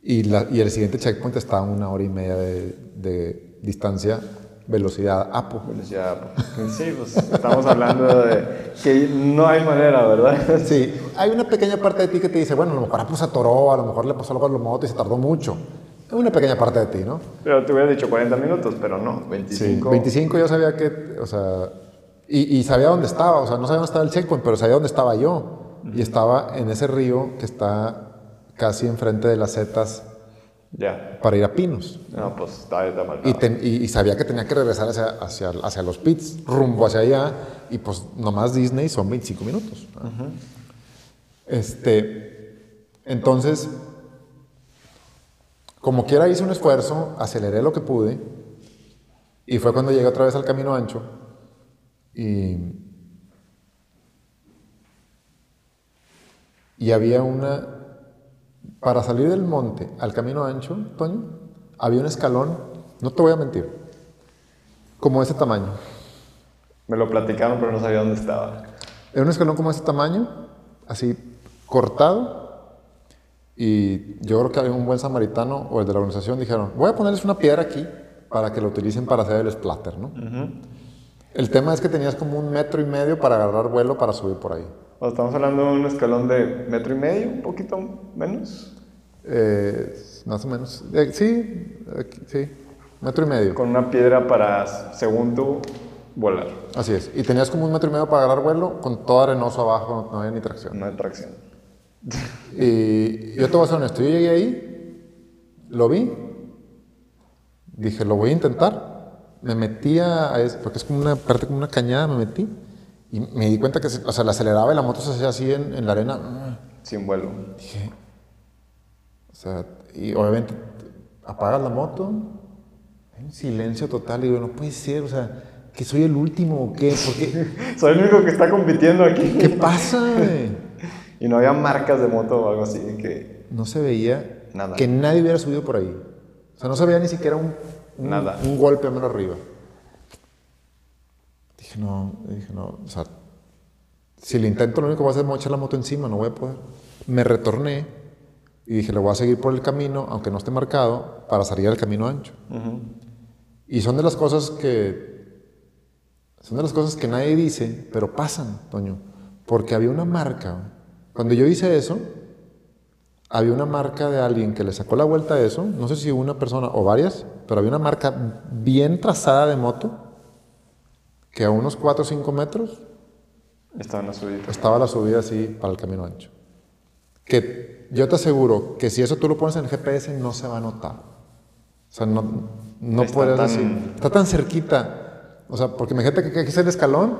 Y, la- y el siguiente checkpoint está a una hora y media de, de distancia, velocidad APO. Decía, sí, pues estamos hablando de que no hay manera, ¿verdad? Sí, hay una pequeña parte de ti que te dice, bueno, a lo mejor Apple se atoró, a lo mejor le pasó algo a la moto y se tardó mucho. Es una pequeña parte de ti, ¿no? Pero te hubiera dicho 40 minutos, pero no, Sí, 25. 25 yo sabía que, o sea, y, y sabía dónde estaba, o sea, no sabía dónde estaba el checkpoint, pero sabía dónde estaba yo. Y estaba en ese río que está casi enfrente de las setas Ya. para ir a Pinos. No, pues está, está marcado. Y, ten- y- y sabía que tenía que regresar hacia, hacia, hacia los pits, rumbo hacia allá, y pues nomás Disney son 25 minutos. ¿no? Este, entonces, como quiera hice un esfuerzo, aceleré lo que pude, y fue cuando llegué otra vez al camino ancho, y, y había una, para salir del monte al camino ancho, Toño, había un escalón, no te voy a mentir, como ese tamaño. Me lo platicaron, pero no sabía dónde estaba. Era un escalón como este tamaño, así cortado. Y yo creo que había un buen samaritano o el de la organización dijeron, voy a ponerles una piedra aquí para que lo utilicen para hacer el splatter, ¿no? El tema es que tenías como un metro y medio para agarrar vuelo para subir por ahí. O estamos hablando de un escalón de metro y medio, un poquito menos. Eh, más o menos. Eh, sí, aquí, sí, metro y medio. Con una piedra para, según tú, volar. Así es. Y tenías como un metro y medio para agarrar vuelo con todo arenoso abajo, no había ni tracción. No hay tracción. Y yo te voy a ser honesto, yo llegué ahí, lo vi, dije, lo voy a intentar. Me metí a, porque es como una parte como una cañada, me metí. Y me di cuenta que, se, o sea, la aceleraba y la moto se hacía así en, en la arena. Sin vuelo. Dije, o sea, y obviamente apagas la moto, hay un silencio total y digo, no puede ser, o sea, que soy el último o qué, porque, Soy el único que está compitiendo aquí. ¿qué pasa? Y no había marcas de moto o algo así que... No se veía Nada. que nadie hubiera subido por ahí. O sea, no se veía ni siquiera un, un, Nada. un golpe menos arriba. Dije, no, dije, no, o sea, si lo intento, lo único que voy a hacer es mochar la moto encima, no voy a poder. Me retorné y dije, le voy a seguir por el camino, aunque no esté marcado, para salir al camino ancho. Y son de las cosas que, son de las cosas que nadie dice, pero pasan, Toño. Porque había una marca. Cuando yo hice eso, había una marca de alguien que le sacó la vuelta a eso, no sé si una persona o varias, pero había una marca bien trazada de moto, que a unos 4 o 5 metros Estaban a subida. estaba la subida así para el camino ancho. Que yo te aseguro que si eso tú lo pones en el GPS no se va a notar. O sea, no, no puedes tan- decir. Está tan cerquita. O sea, porque imagínate que aquí es el escalón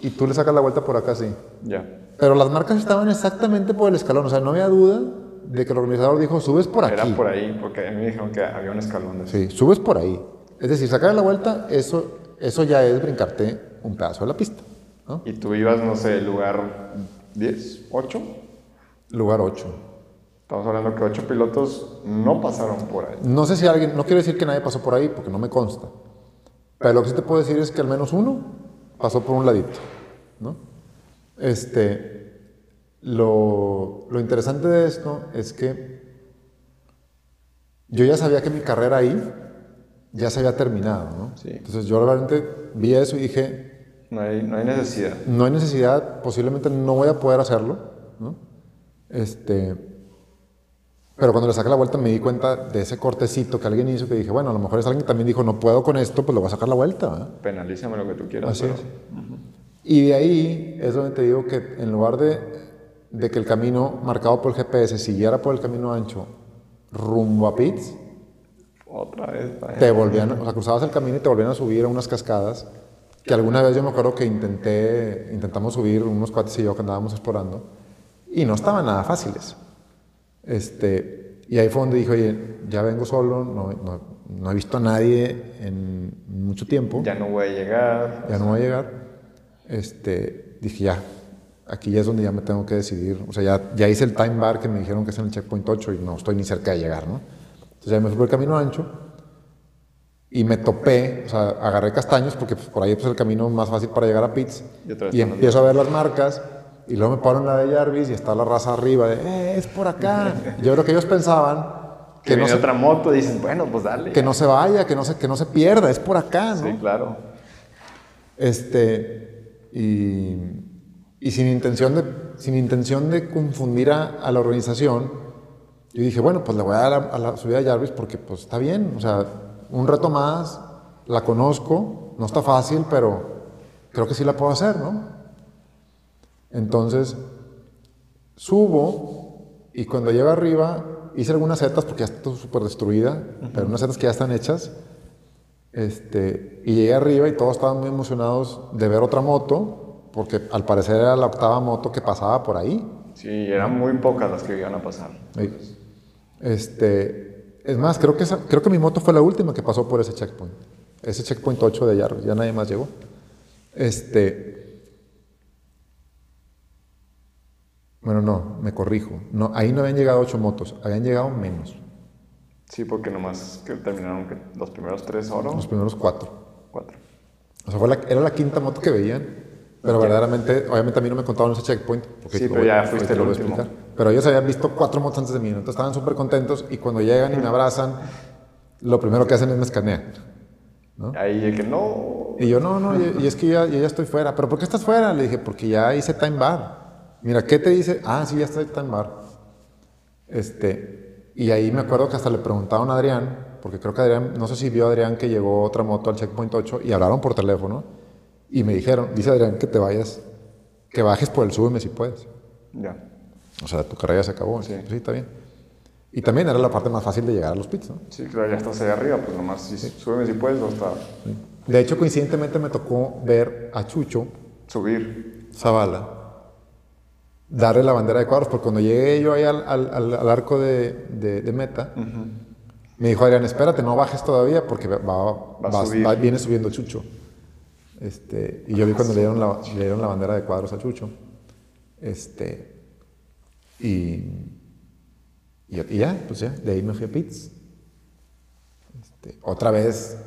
y tú le sacas la vuelta por acá así. Ya. Pero las marcas estaban exactamente por el escalón. O sea, no había duda de que el organizador dijo, subes por aquí. Era por ahí, porque a mí me dijeron que había un escalón de Sí, subes por ahí. Es decir, sacar la vuelta, eso, eso ya es brincarte un pedazo de la pista. ¿no? Y tú ibas, no sé, lugar 10, 8. Lugar 8. Estamos hablando que 8 pilotos no pasaron por ahí. No sé si alguien, no quiero decir que nadie pasó por ahí, porque no me consta. Pero lo que sí te puedo decir es que al menos uno pasó por un ladito, ¿no? Este, lo, lo interesante de esto es que yo ya sabía que mi carrera ahí ya se había terminado, ¿no? Sí. Entonces yo realmente vi eso y dije, No hay, no hay necesidad. no hay necesidad, posiblemente no voy a poder hacerlo, ¿no? Este, pero cuando le saqué la vuelta me di cuenta de ese cortecito que alguien hizo que dije, bueno, a lo mejor es alguien que también dijo, no puedo con esto, pues le voy a sacar la vuelta, ¿verdad? Penalízame lo que tú quieras. Así pero- es. Y de ahí es donde te digo que en lugar de, de que el camino marcado por el GPS siguiera por el camino ancho rumbo a Pitts, Otra vez. te volvían, o sea, cruzabas el camino y te volvían a subir a unas cascadas que alguna vez yo me acuerdo que intenté, intentamos subir unos cuates y yo que andábamos explorando y no estaban nada fáciles. Este, y ahí fue donde dije, oye, ya vengo solo, no, no, no he visto a nadie en mucho tiempo, Ya no voy a llegar. ya no voy a llegar. Este, dije, ya, aquí ya es donde ya me tengo que decidir. O sea, ya, ya hice el time bar que me dijeron que es en el checkpoint 8 y no estoy ni cerca de llegar, ¿no? Entonces ya me fui por el camino ancho y me topé, o sea, agarré castaños porque pues, por ahí pues, es el camino más fácil para llegar a Pitts. Y Y empiezo a ver las marcas y luego me paro en la de Jarvis y está la raza arriba de, eh, es por acá. Yo creo que ellos pensaban Que que no, viene se, otra moto y dices, bueno, pues dale. que no se vaya, que no se, que no se pierda, es por acá, ¿no? Sí, claro. Este, y, y sin, intención de, sin intención de confundir a, a la organización, yo dije, bueno, pues le voy a dar a la, a la subida de Jarvis porque pues está bien, o sea, un reto más, la conozco, no está fácil, pero creo que sí la puedo hacer, ¿no? Entonces, subo y cuando llego arriba, hice algunas setas porque ya está súper destruida, pero unas setas que ya están hechas. Este, y llegué arriba y todos estaban muy emocionados de ver otra moto, porque al parecer era la octava moto que pasaba por ahí. Sí, eran muy pocas las que iban a pasar. Este, es más, creo que, esa- creo que mi moto fue la última que pasó por ese checkpoint. Ese checkpoint 8 de Yarro, ya nadie más llegó. Este, bueno, no, me corrijo. No, ahí no habían llegado ocho motos, habían llegado menos, Sí, porque nomás que terminaron que los primeros tres oro, los primeros cuatro. cuatro. O sea, fue la- era la quinta moto que veían, pero verdaderamente, obviamente a mí no me contaban ese checkpoint. Porque Sí, pero ya fuiste te el último. explicar. Pero ellos habían visto cuatro motos antes de mí, ¿no? entonces estaban súper contentos y cuando llegan y me abrazan, lo primero que hacen es me escanean. Ahí el que no. Y yo, no, no, y, y es que ya, yo ya estoy fuera. ¿Pero por qué estás fuera? Le dije, porque ya hice time bar. Mira, ¿qué te dice? Ah, sí, ya estoy time bar. Este, y ahí me acuerdo que hasta le preguntaron a Adrián, porque creo que Adrián, no sé si vio a Adrián que llegó otra moto al checkpoint 8 y hablaron por teléfono y me dijeron, dice Adrián que te vayas, que bajes por el súbeme si puedes. Ya. O sea, tu carrera ya se acabó. Sí. Sí. sí, está bien. Y también era la parte más fácil de llegar a los pits, ¿no? Sí, claro, ya estás ahí arriba, pues nomás si súbeme si puedes o hasta De hecho, coincidentemente me tocó ver a Chucho subir. Zavala darle la bandera de cuadros, porque cuando llegué yo ahí al, al- al- al arco de, de- de meta, me dijo Adrián, espérate, no bajes todavía porque va, va- Va a vas- subir. va- viene subiendo Chucho. Este, y yo vi cuando le dieron, la, le dieron la bandera de cuadros a Chucho. Este, y, y, y ya, pues ya, de ahí me fui a Pits. Este, otra vez,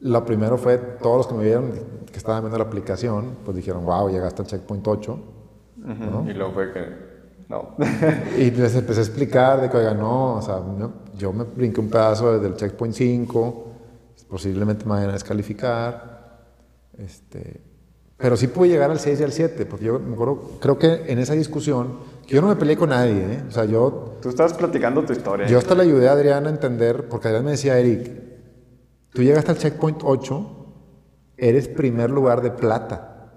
lo primero fue, todos los que me vieron que estaban viendo la aplicación, pues dijeron, wow, llegaste al checkpoint 8. ¿no? Y luego fue que. No. Y les empecé a explicar de que, oiga, no, o sea, yo me brinqué un pedazo desde el checkpoint 5, posiblemente me vayan a descalificar, este, pero sí pude llegar al 6 y al 7, porque yo me acuerdo, creo que en esa discusión, yo no me peleé con nadie, ¿eh? o sea, yo, Tú estabas platicando tu historia. yo hasta le ayudé a Adrián a entender, porque Adrián me decía, Eric, tú llegaste al checkpoint 8, eres primer lugar de plata,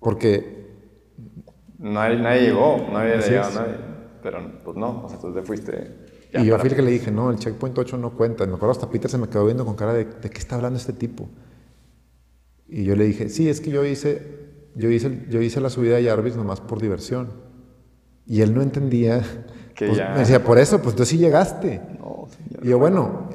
porque Nadie, nadie llegó, había Así llegado es. nadie. Pero pues no, o sea, tú te fuiste. ya y yo fui el que le dije, no, el checkpoint 8 no cuenta. Me acuerdo hasta Peter se me quedó viendo con cara de, ¿de qué está hablando este tipo? Y yo le dije, sí, es que yo hice, yo hice, yo hice la subida de Jarvis nomás por diversión. Y él no entendía. Que pues, ya- Me decía, por eso, pues tú sí llegaste. No, señor. Y yo, bueno,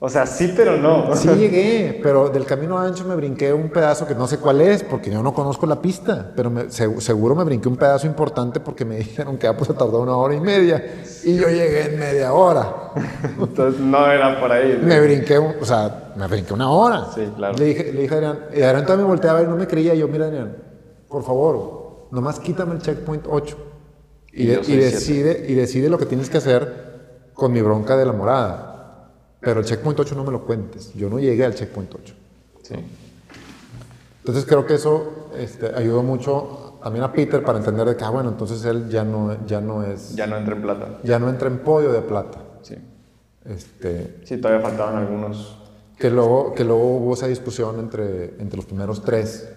O sea, sí, pero no. sí llegué, pero del camino ancho me brinqué un pedazo que no sé cuál es, porque yo no conozco la pista, pero me- se- seguro me brinqué un pedazo importante porque me dijeron que ya pues tardó una hora y media. Y yo llegué en media hora. Entonces no era por ahí. Me brinqué, o sea, me brinqué una hora. Sí, claro. Le dije, le dije a Adrián, y Adrián también me volteé a ver, no me creía. Y yo, mira, Adrián, por favor, nomás quítame el checkpoint 8. Y, Y de- y decide, y decide lo que tienes que hacer con mi bronca de la morada. Pero el checkpoint 8 no me lo cuentes. Yo no llegué al checkpoint 8. Sí. Entonces creo que eso este, ayudó mucho también a Peter para entender de que, ah, bueno, entonces él ya no, ya no es, Ya no entré en plata. ya no entra en podio de plata. Sí. Este, Sí, todavía faltaban algunos. Que luego, que luego hubo esa discusión entre, entre los primeros tres,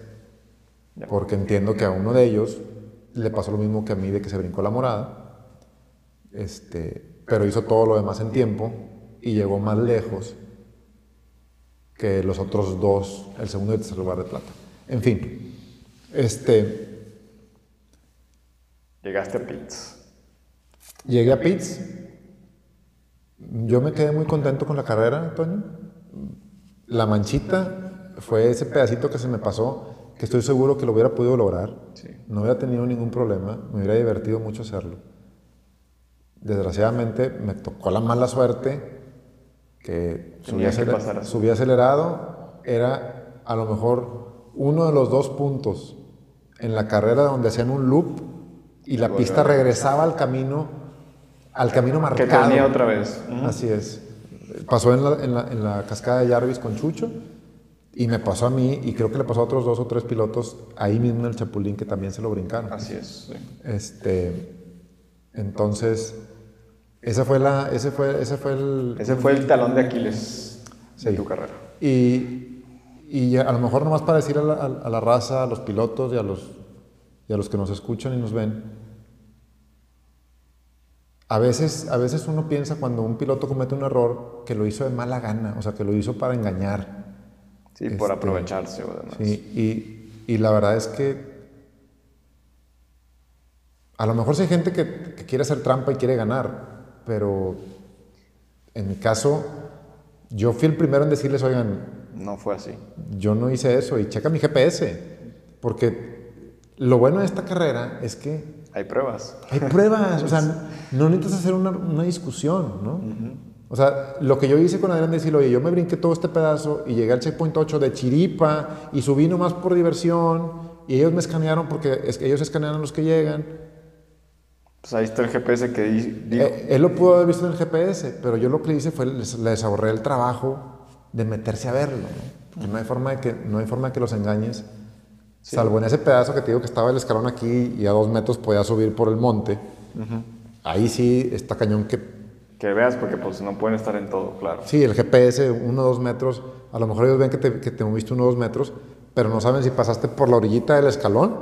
Ya. porque entiendo que a uno de ellos le pasó lo mismo que a mí de que se brincó la morada, este, pero hizo todo lo demás en tiempo y llegó más lejos que los otros dos, el segundo y el tercer lugar de plata. En fin, este, Llegaste a Pitts. llegué a Pitts, yo me quedé muy contento con la carrera, Toño. La manchita fue ese pedacito que se me pasó, que estoy seguro que lo hubiera podido lograr. Sí. No hubiera tenido ningún problema, me hubiera divertido mucho hacerlo. Desgraciadamente me tocó la mala suerte que subí, que aceler- subí acelerado, era a lo mejor uno de los dos puntos en la carrera donde hacían un loop y la pista regresaba al camino, al camino Que marcado. tenía otra vez. Así es. Pasó en la, en, la, en la cascada de Jarvis con Chucho y me pasó a mí y creo que le pasó a otros dos o tres pilotos ahí mismo en el Chapulín que también se lo brincaron. Así es. sí. Este, entonces, esa fue la, ese fue, ese fue el... Ese fue el talón de Aquiles de tu carrera. Y, y a lo mejor nomás para decir a la, a- a la raza, a los pilotos y a los, y a los que nos escuchan y nos ven, a veces, a veces uno piensa cuando un piloto comete un error que lo hizo de mala gana, o sea, que lo hizo para engañar. Sí, por Este, aprovecharse o demás. Sí, y, y la verdad es que a lo mejor sí hay gente que, que quiere hacer trampa y quiere ganar, pero en mi caso, yo fui el primero en decirles, oigan, No fue así. yo no hice eso y checa mi GPS, porque lo bueno de esta carrera es que Hay pruebas. hay pruebas, o sea, no necesitas hacer una, una discusión, ¿no? O sea, lo que yo hice con Adrián, decirle, oye, yo me brinqué todo este pedazo y llegué al checkpoint 8 de chiripa y subí nomás por diversión y ellos me escanearon porque es que ellos escanean a los que llegan. Pues ahí está el GPS que di- digo. Eh, él lo pudo haber visto en el GPS, pero yo lo que hice fue les, les ahorré el trabajo de meterse a verlo. ¿no? Porque no hay forma de que, no hay forma de que los engañes. Salvo en ese pedazo que te digo que estaba el escalón aquí y a dos metros podía subir por el monte. Ahí sí está cañón que Que veas, porque pues no pueden estar en todo, claro. Sí, el GPS, uno o dos metros, a lo mejor ellos ven que te, que te moviste uno o dos metros, pero no saben si pasaste por la orillita del escalón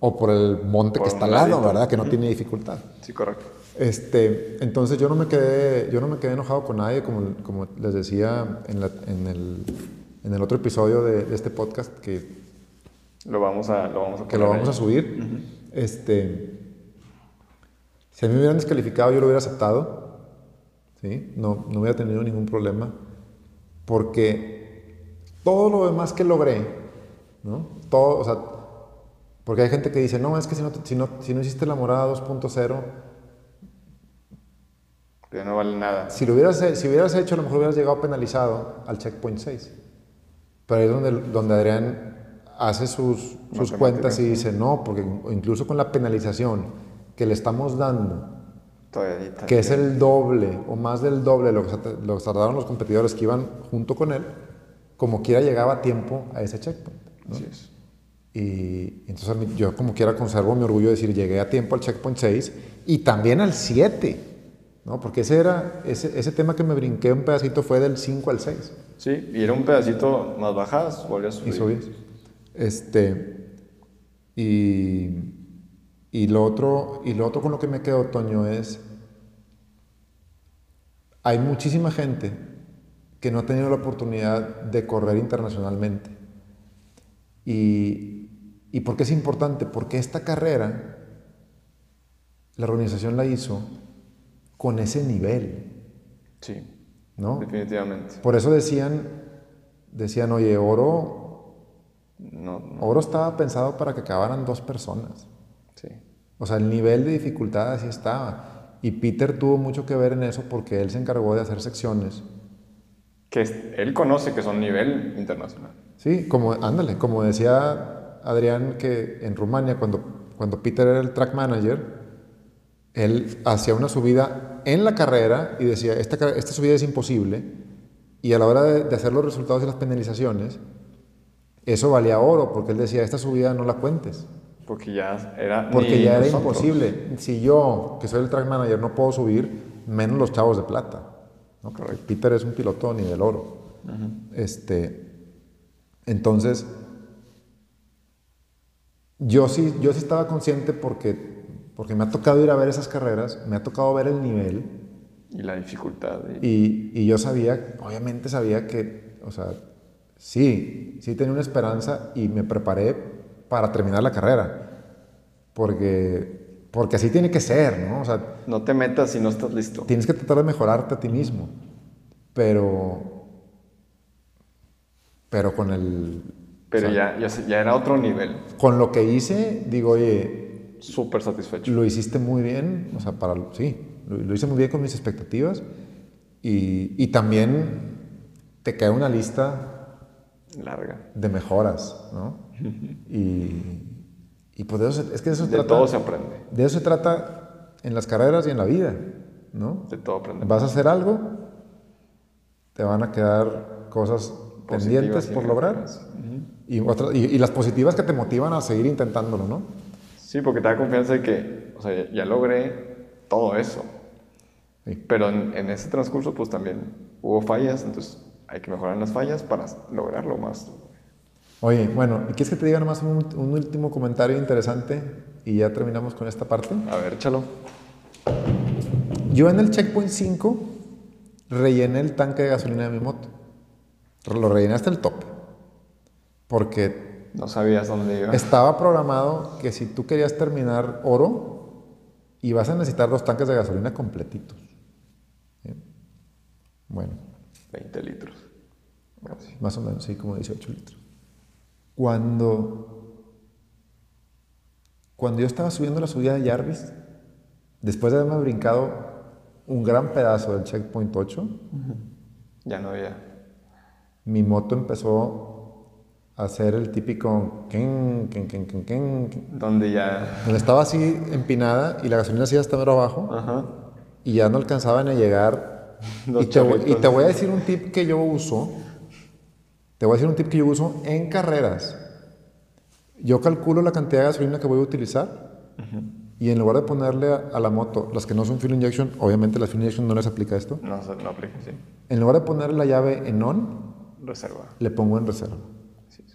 o por el monte Por que está al lado. ¿verdad? Que no tiene dificultad. Sí, correcto. Este, entonces yo no me quedé, yo no me quedé enojado con nadie, como, como les decía en, la- en el, en el otro episodio de, de este podcast que, Lo vamos a, lo vamos a que lo vamos a ahí. subir. Este, si a mí me hubieran descalificado, yo lo hubiera aceptado. ¿Sí? No, no hubiera tenido ningún problema. Porque todo lo demás que logré, ¿no? Todo, o sea, porque hay gente que dice, no, es que si no, si no, si no hiciste la morada 2.0, Que no vale nada. si lo hubieras, si hubieras hecho, a lo mejor hubieras llegado penalizado al checkpoint 6. Pero ahí es donde, donde Adrián hace sus, sus cuentas y dice, no, porque incluso con la penalización que le estamos dando, Todavía que es el doble o más del doble de lo que, lo que tardaron los competidores que iban junto con él, como quiera llegaba a tiempo a ese checkpoint. ¿no? Así es. Y entonces yo como quiera conservo mi orgullo de decir, llegué a tiempo al checkpoint 6 y también al 7, ¿no? Porque ese era, ese, ese tema que me brinqué un pedacito fue del 5 al 6 Sí, y era un pedacito más bajadas, volvías a subir. y subías. Este, y, y, lo otro, y lo otro con lo que me quedo, Toño, es, hay muchísima gente que no ha tenido la oportunidad de correr internacionalmente. Y, ¿Y por qué es importante? Porque esta carrera, la organización la hizo con ese nivel, Sí, ¿no? definitivamente. Por eso decían, decían, oye, oro, No, no, oro estaba pensado para que acabaran dos personas. O sea, el nivel de dificultad así estaba. Y Peter tuvo mucho que ver en eso porque él se encargó de hacer secciones. Que él conoce que son nivel internacional. Sí, como, ándale, como decía Adrián que en Rumania, cuando, cuando Peter era el track manager, él hacía una subida en la carrera y decía, esta, esta subida es imposible. Y a la hora de, de hacer los resultados y las penalizaciones, eso valía oro, porque él decía, esta subida no la cuentes. Porque ya era. Porque era imposible. Si yo, que soy el track manager, no puedo subir, menos los chavos de plata. Peter es un piloto ni del oro. este, entonces, yo sí, yo sí estaba consciente porque, porque me ha tocado ir a ver esas carreras, me ha tocado ver el nivel Y la dificultad. y yo sabía, obviamente sabía que, o sea, sí, sí tenía una esperanza y me preparé para terminar la carrera. Porque, porque así tiene que ser, ¿no? O sea, No te metas si no estás listo. tienes que tratar de mejorarte a ti mismo. Pero, pero con el, Pero ya, ya, era otro nivel. con lo que hice, digo, oye, Súper satisfecho. lo hiciste muy bien, o sea, para, sí, lo, lo hice muy bien con mis expectativas y, y también te queda una lista Larga. de mejoras, ¿no? Y, y pues de eso, se- es que de eso se De trata. todo se aprende. De eso se trata en las carreras y en la vida, ¿no? De todo aprende. Vas a hacer algo, te van a quedar cosas pendientes por lograr y, otras- y, y las positivas que te motivan a seguir intentándolo, ¿no? Sí, porque te da confianza de que, o sea, ya logré todo eso. Sí. Pero en, en ese transcurso, pues también hubo fallas, entonces hay que mejorar las fallas para lograrlo más. Oye, bueno, ¿y quieres que te diga nomás un, un último comentario interesante y ya terminamos con esta parte? A ver, échalo. Yo en el checkpoint 5 rellené el tanque de gasolina de mi moto. Lo rellené hasta el tope. Porque No sabías dónde iba. estaba programado que si tú querías terminar oro, ibas a necesitar dos tanques de gasolina completitos. ¿Sí? Bueno, 20 litros. Casi. más o menos, sí, como 18 litros. Cuando, cuando yo estaba subiendo la subida de Jarvis, después de haberme brincado un gran pedazo del checkpoint 8, Ya no había. mi moto empezó a hacer el típico ken, ken, ken, ken, ken, Donde ya. donde estaba así empinada y la gasolina hacía hasta mero abajo Ajá. y ya no alcanzaban a llegar. Y te, voy, y te voy a decir un tip que yo uso. Te voy a decir un tip que yo uso en carreras. Yo calculo la cantidad de gasolina que voy a utilizar y en lugar de ponerle a, a la moto las que no son fuel injection, obviamente la fuel injection no les aplica esto. No, no aplica, sí. En lugar de ponerle la llave en on, Reserva. le pongo en reserva.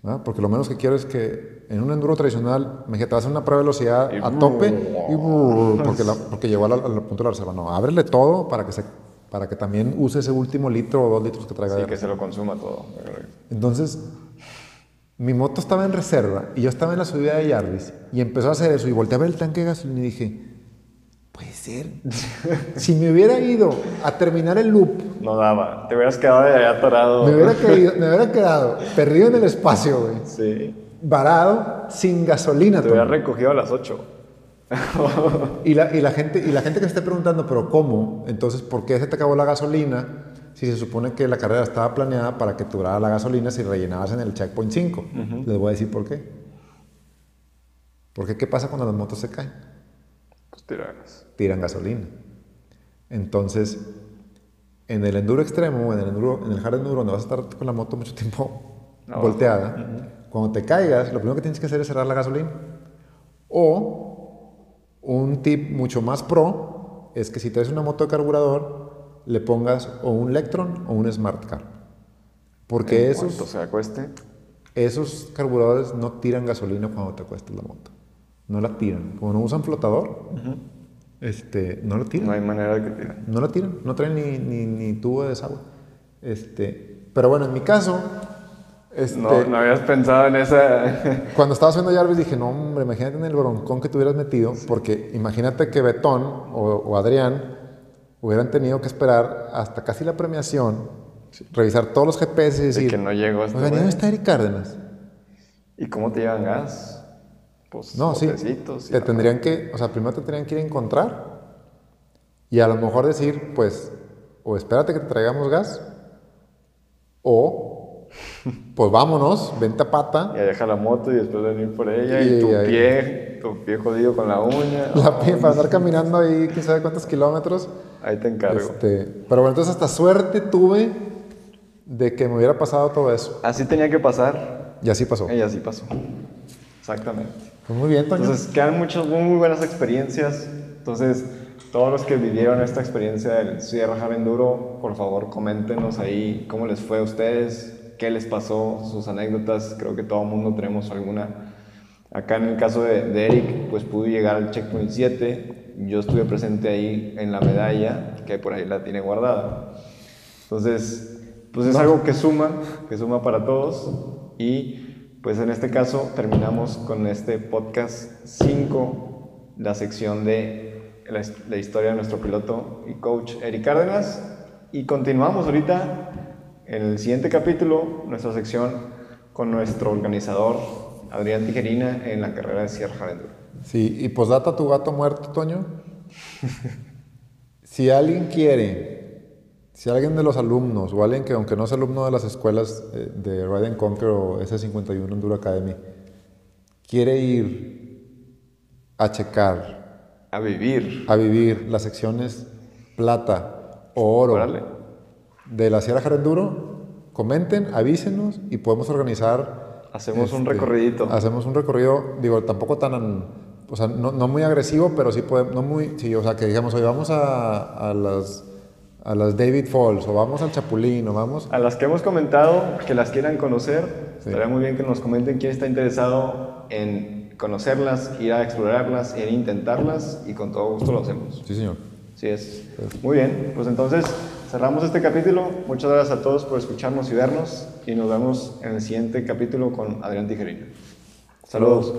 ¿verdad? Porque lo menos que quiero es que en un enduro tradicional, me te vas a hacer una prueba de velocidad Y a tope y porque, la- porque llegó al, al punto de la reserva. No, ábrele todo para que, se, para que también use ese último litro o dos litros que traiga. Sí, de que se lo consuma todo. Entonces, mi moto estaba en reserva y yo estaba en la subida de Jarvis y empezó a hacer eso y volteé a ver el tanque de gasolina y dije, puede ser. si me hubiera ido a terminar el loop, No daba. Te hubieras quedado de allá atorado. me hubiera, caído- me hubiera quedado perdido en el espacio, güey. Sí. Varado, sin gasolina. Te hubieras Tony. recogido a las 8. Y la, y, la gente, y la gente que se esté preguntando, pero ¿cómo? Entonces, ¿por qué se te acabó la gasolina si se supone que la carrera estaba planeada para que durara la gasolina si rellenabas en el checkpoint 5? Les voy a decir por qué. Porque ¿qué pasa cuando las motos se caen? Pues tiranas. Tiran gasolina. Entonces, en el enduro extremo, en el, enduro, en el hard enduro, donde vas a estar con la moto mucho tiempo Abajo. volteada, cuando te caigas, lo primero que tienes que hacer es cerrar la gasolina. O un tip mucho más pro es que si traes una moto de carburador, le pongas o un Lectron o un Smart Car. Porque esos, se acueste. esos carburadores no tiran gasolina cuando te acuestas la moto. No la tiran. Como no usan flotador, este, no la tiran. No hay manera de que tiren. No la tiran, no traen ni, ni, ni tubo de desagüe. Este, pero bueno, en mi caso, este, No, no habías pensado en esa. cuando estaba haciendo Jarvis dije, no, hombre, imagínate en el broncón que te hubieras metido, porque imagínate que Betón o, o Adrián hubieran tenido que esperar hasta casi la premiación, revisar todos los GPS y de decir, que no llegó este oigan, ¿y güey. ¿dónde está Eric Cárdenas? ¿Y cómo te llevan gas? Pues No, sí, te tendrían que, o sea, primero te tendrían que ir a encontrar y a lo mejor decir, pues, o espérate que te traigamos gas, o, pues vámonos, vente a pata, Y deja la moto y después venir por ella Y y, tu ahí- pie, tu pie jodido con la uña. la pie para andar caminando ahí, quién sabe cuántos kilómetros. Ahí te encargo. Este, pero bueno, entonces hasta suerte tuve de que me hubiera pasado todo eso. Así tenía que pasar Y así pasó. y así pasó. Exactamente. Pues muy bien, Toño. Entonces quedan muchas muy buenas experiencias. Entonces, todos los que vivieron esta experiencia del Sierra Enduro, por favor, coméntenos ahí cómo les fue a ustedes, qué les pasó, sus anécdotas. Creo que todo el mundo tenemos alguna. Acá en el caso de, de Eric, pues pudo llegar al checkpoint 7. Yo estuve presente ahí en la medalla, que por ahí la tiene guardada. Entonces, pues es algo que suma, que suma para todos. Y pues en este caso terminamos con este podcast 5, la sección de la, la historia de nuestro piloto y coach Eric Cárdenas. Y continuamos ahorita en el siguiente capítulo, nuestra sección con nuestro organizador Adrián Tijerina en la carrera de Sierra Jalenduro. Sí, y posdata tu gato muerto, Toño. si alguien quiere, si alguien de los alumnos, o alguien que aunque no es alumno de las escuelas eh, de Ride and Conquer o S51 Enduro Academy, quiere ir a checar, A vivir. a vivir las secciones plata o oro Órale. De la Sierra Jara Enduro, comenten, avísenos y podemos organizar Hacemos un este, recorridito. Hacemos un recorrido, digo, tampoco tan, o sea, no, no muy agresivo, pero sí podemos, no muy, sí, o sea, que digamos, hoy vamos a, a las, a las David Falls, o vamos al Chapulín, o vamos, A las que hemos comentado, que las quieran conocer, Sí. estaría muy bien que nos comenten quién está interesado en conocerlas, ir a explorarlas, a intentarlas y con todo gusto lo hacemos. sí señor. Así es. Muy bien, pues entonces cerramos este capítulo. Muchas gracias a todos por escucharnos y vernos y nos vemos en el siguiente capítulo con Adrián Tijerina. Saludos.